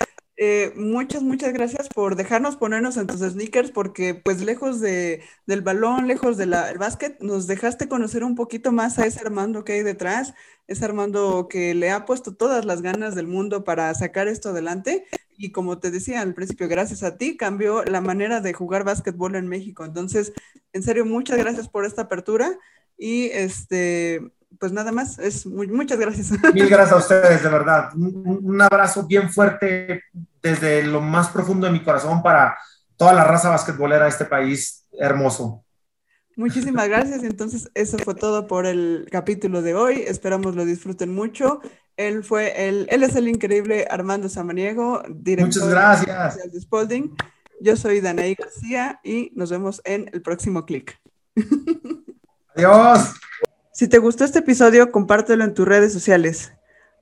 Speaker 1: Eh, muchas, muchas gracias por dejarnos ponernos en tus sneakers, porque pues lejos de, del balón, lejos del básquet, nos dejaste conocer un poquito más a ese Armando que hay detrás, ese Armando que le ha puesto todas las ganas del mundo para sacar esto adelante. Y como te decía al principio, gracias a ti cambió la manera de jugar básquetbol en México. Entonces, en serio, muchas gracias por esta apertura y este pues nada más, es muchas gracias.
Speaker 2: Mil gracias a ustedes, de verdad. Un, abrazo bien fuerte desde lo más profundo de mi corazón para toda la raza basquetbolera de este país hermoso.
Speaker 1: Muchísimas gracias. Entonces, eso fue todo por el capítulo de hoy. Esperamos lo disfruten mucho. Él fue el, él es el increíble Armando Samaniego,
Speaker 2: director Muchas gracias.
Speaker 1: de Spalding. Yo soy Danaí García y nos vemos en el próximo clic.
Speaker 2: Adiós.
Speaker 1: Si te gustó este episodio, compártelo en tus redes sociales.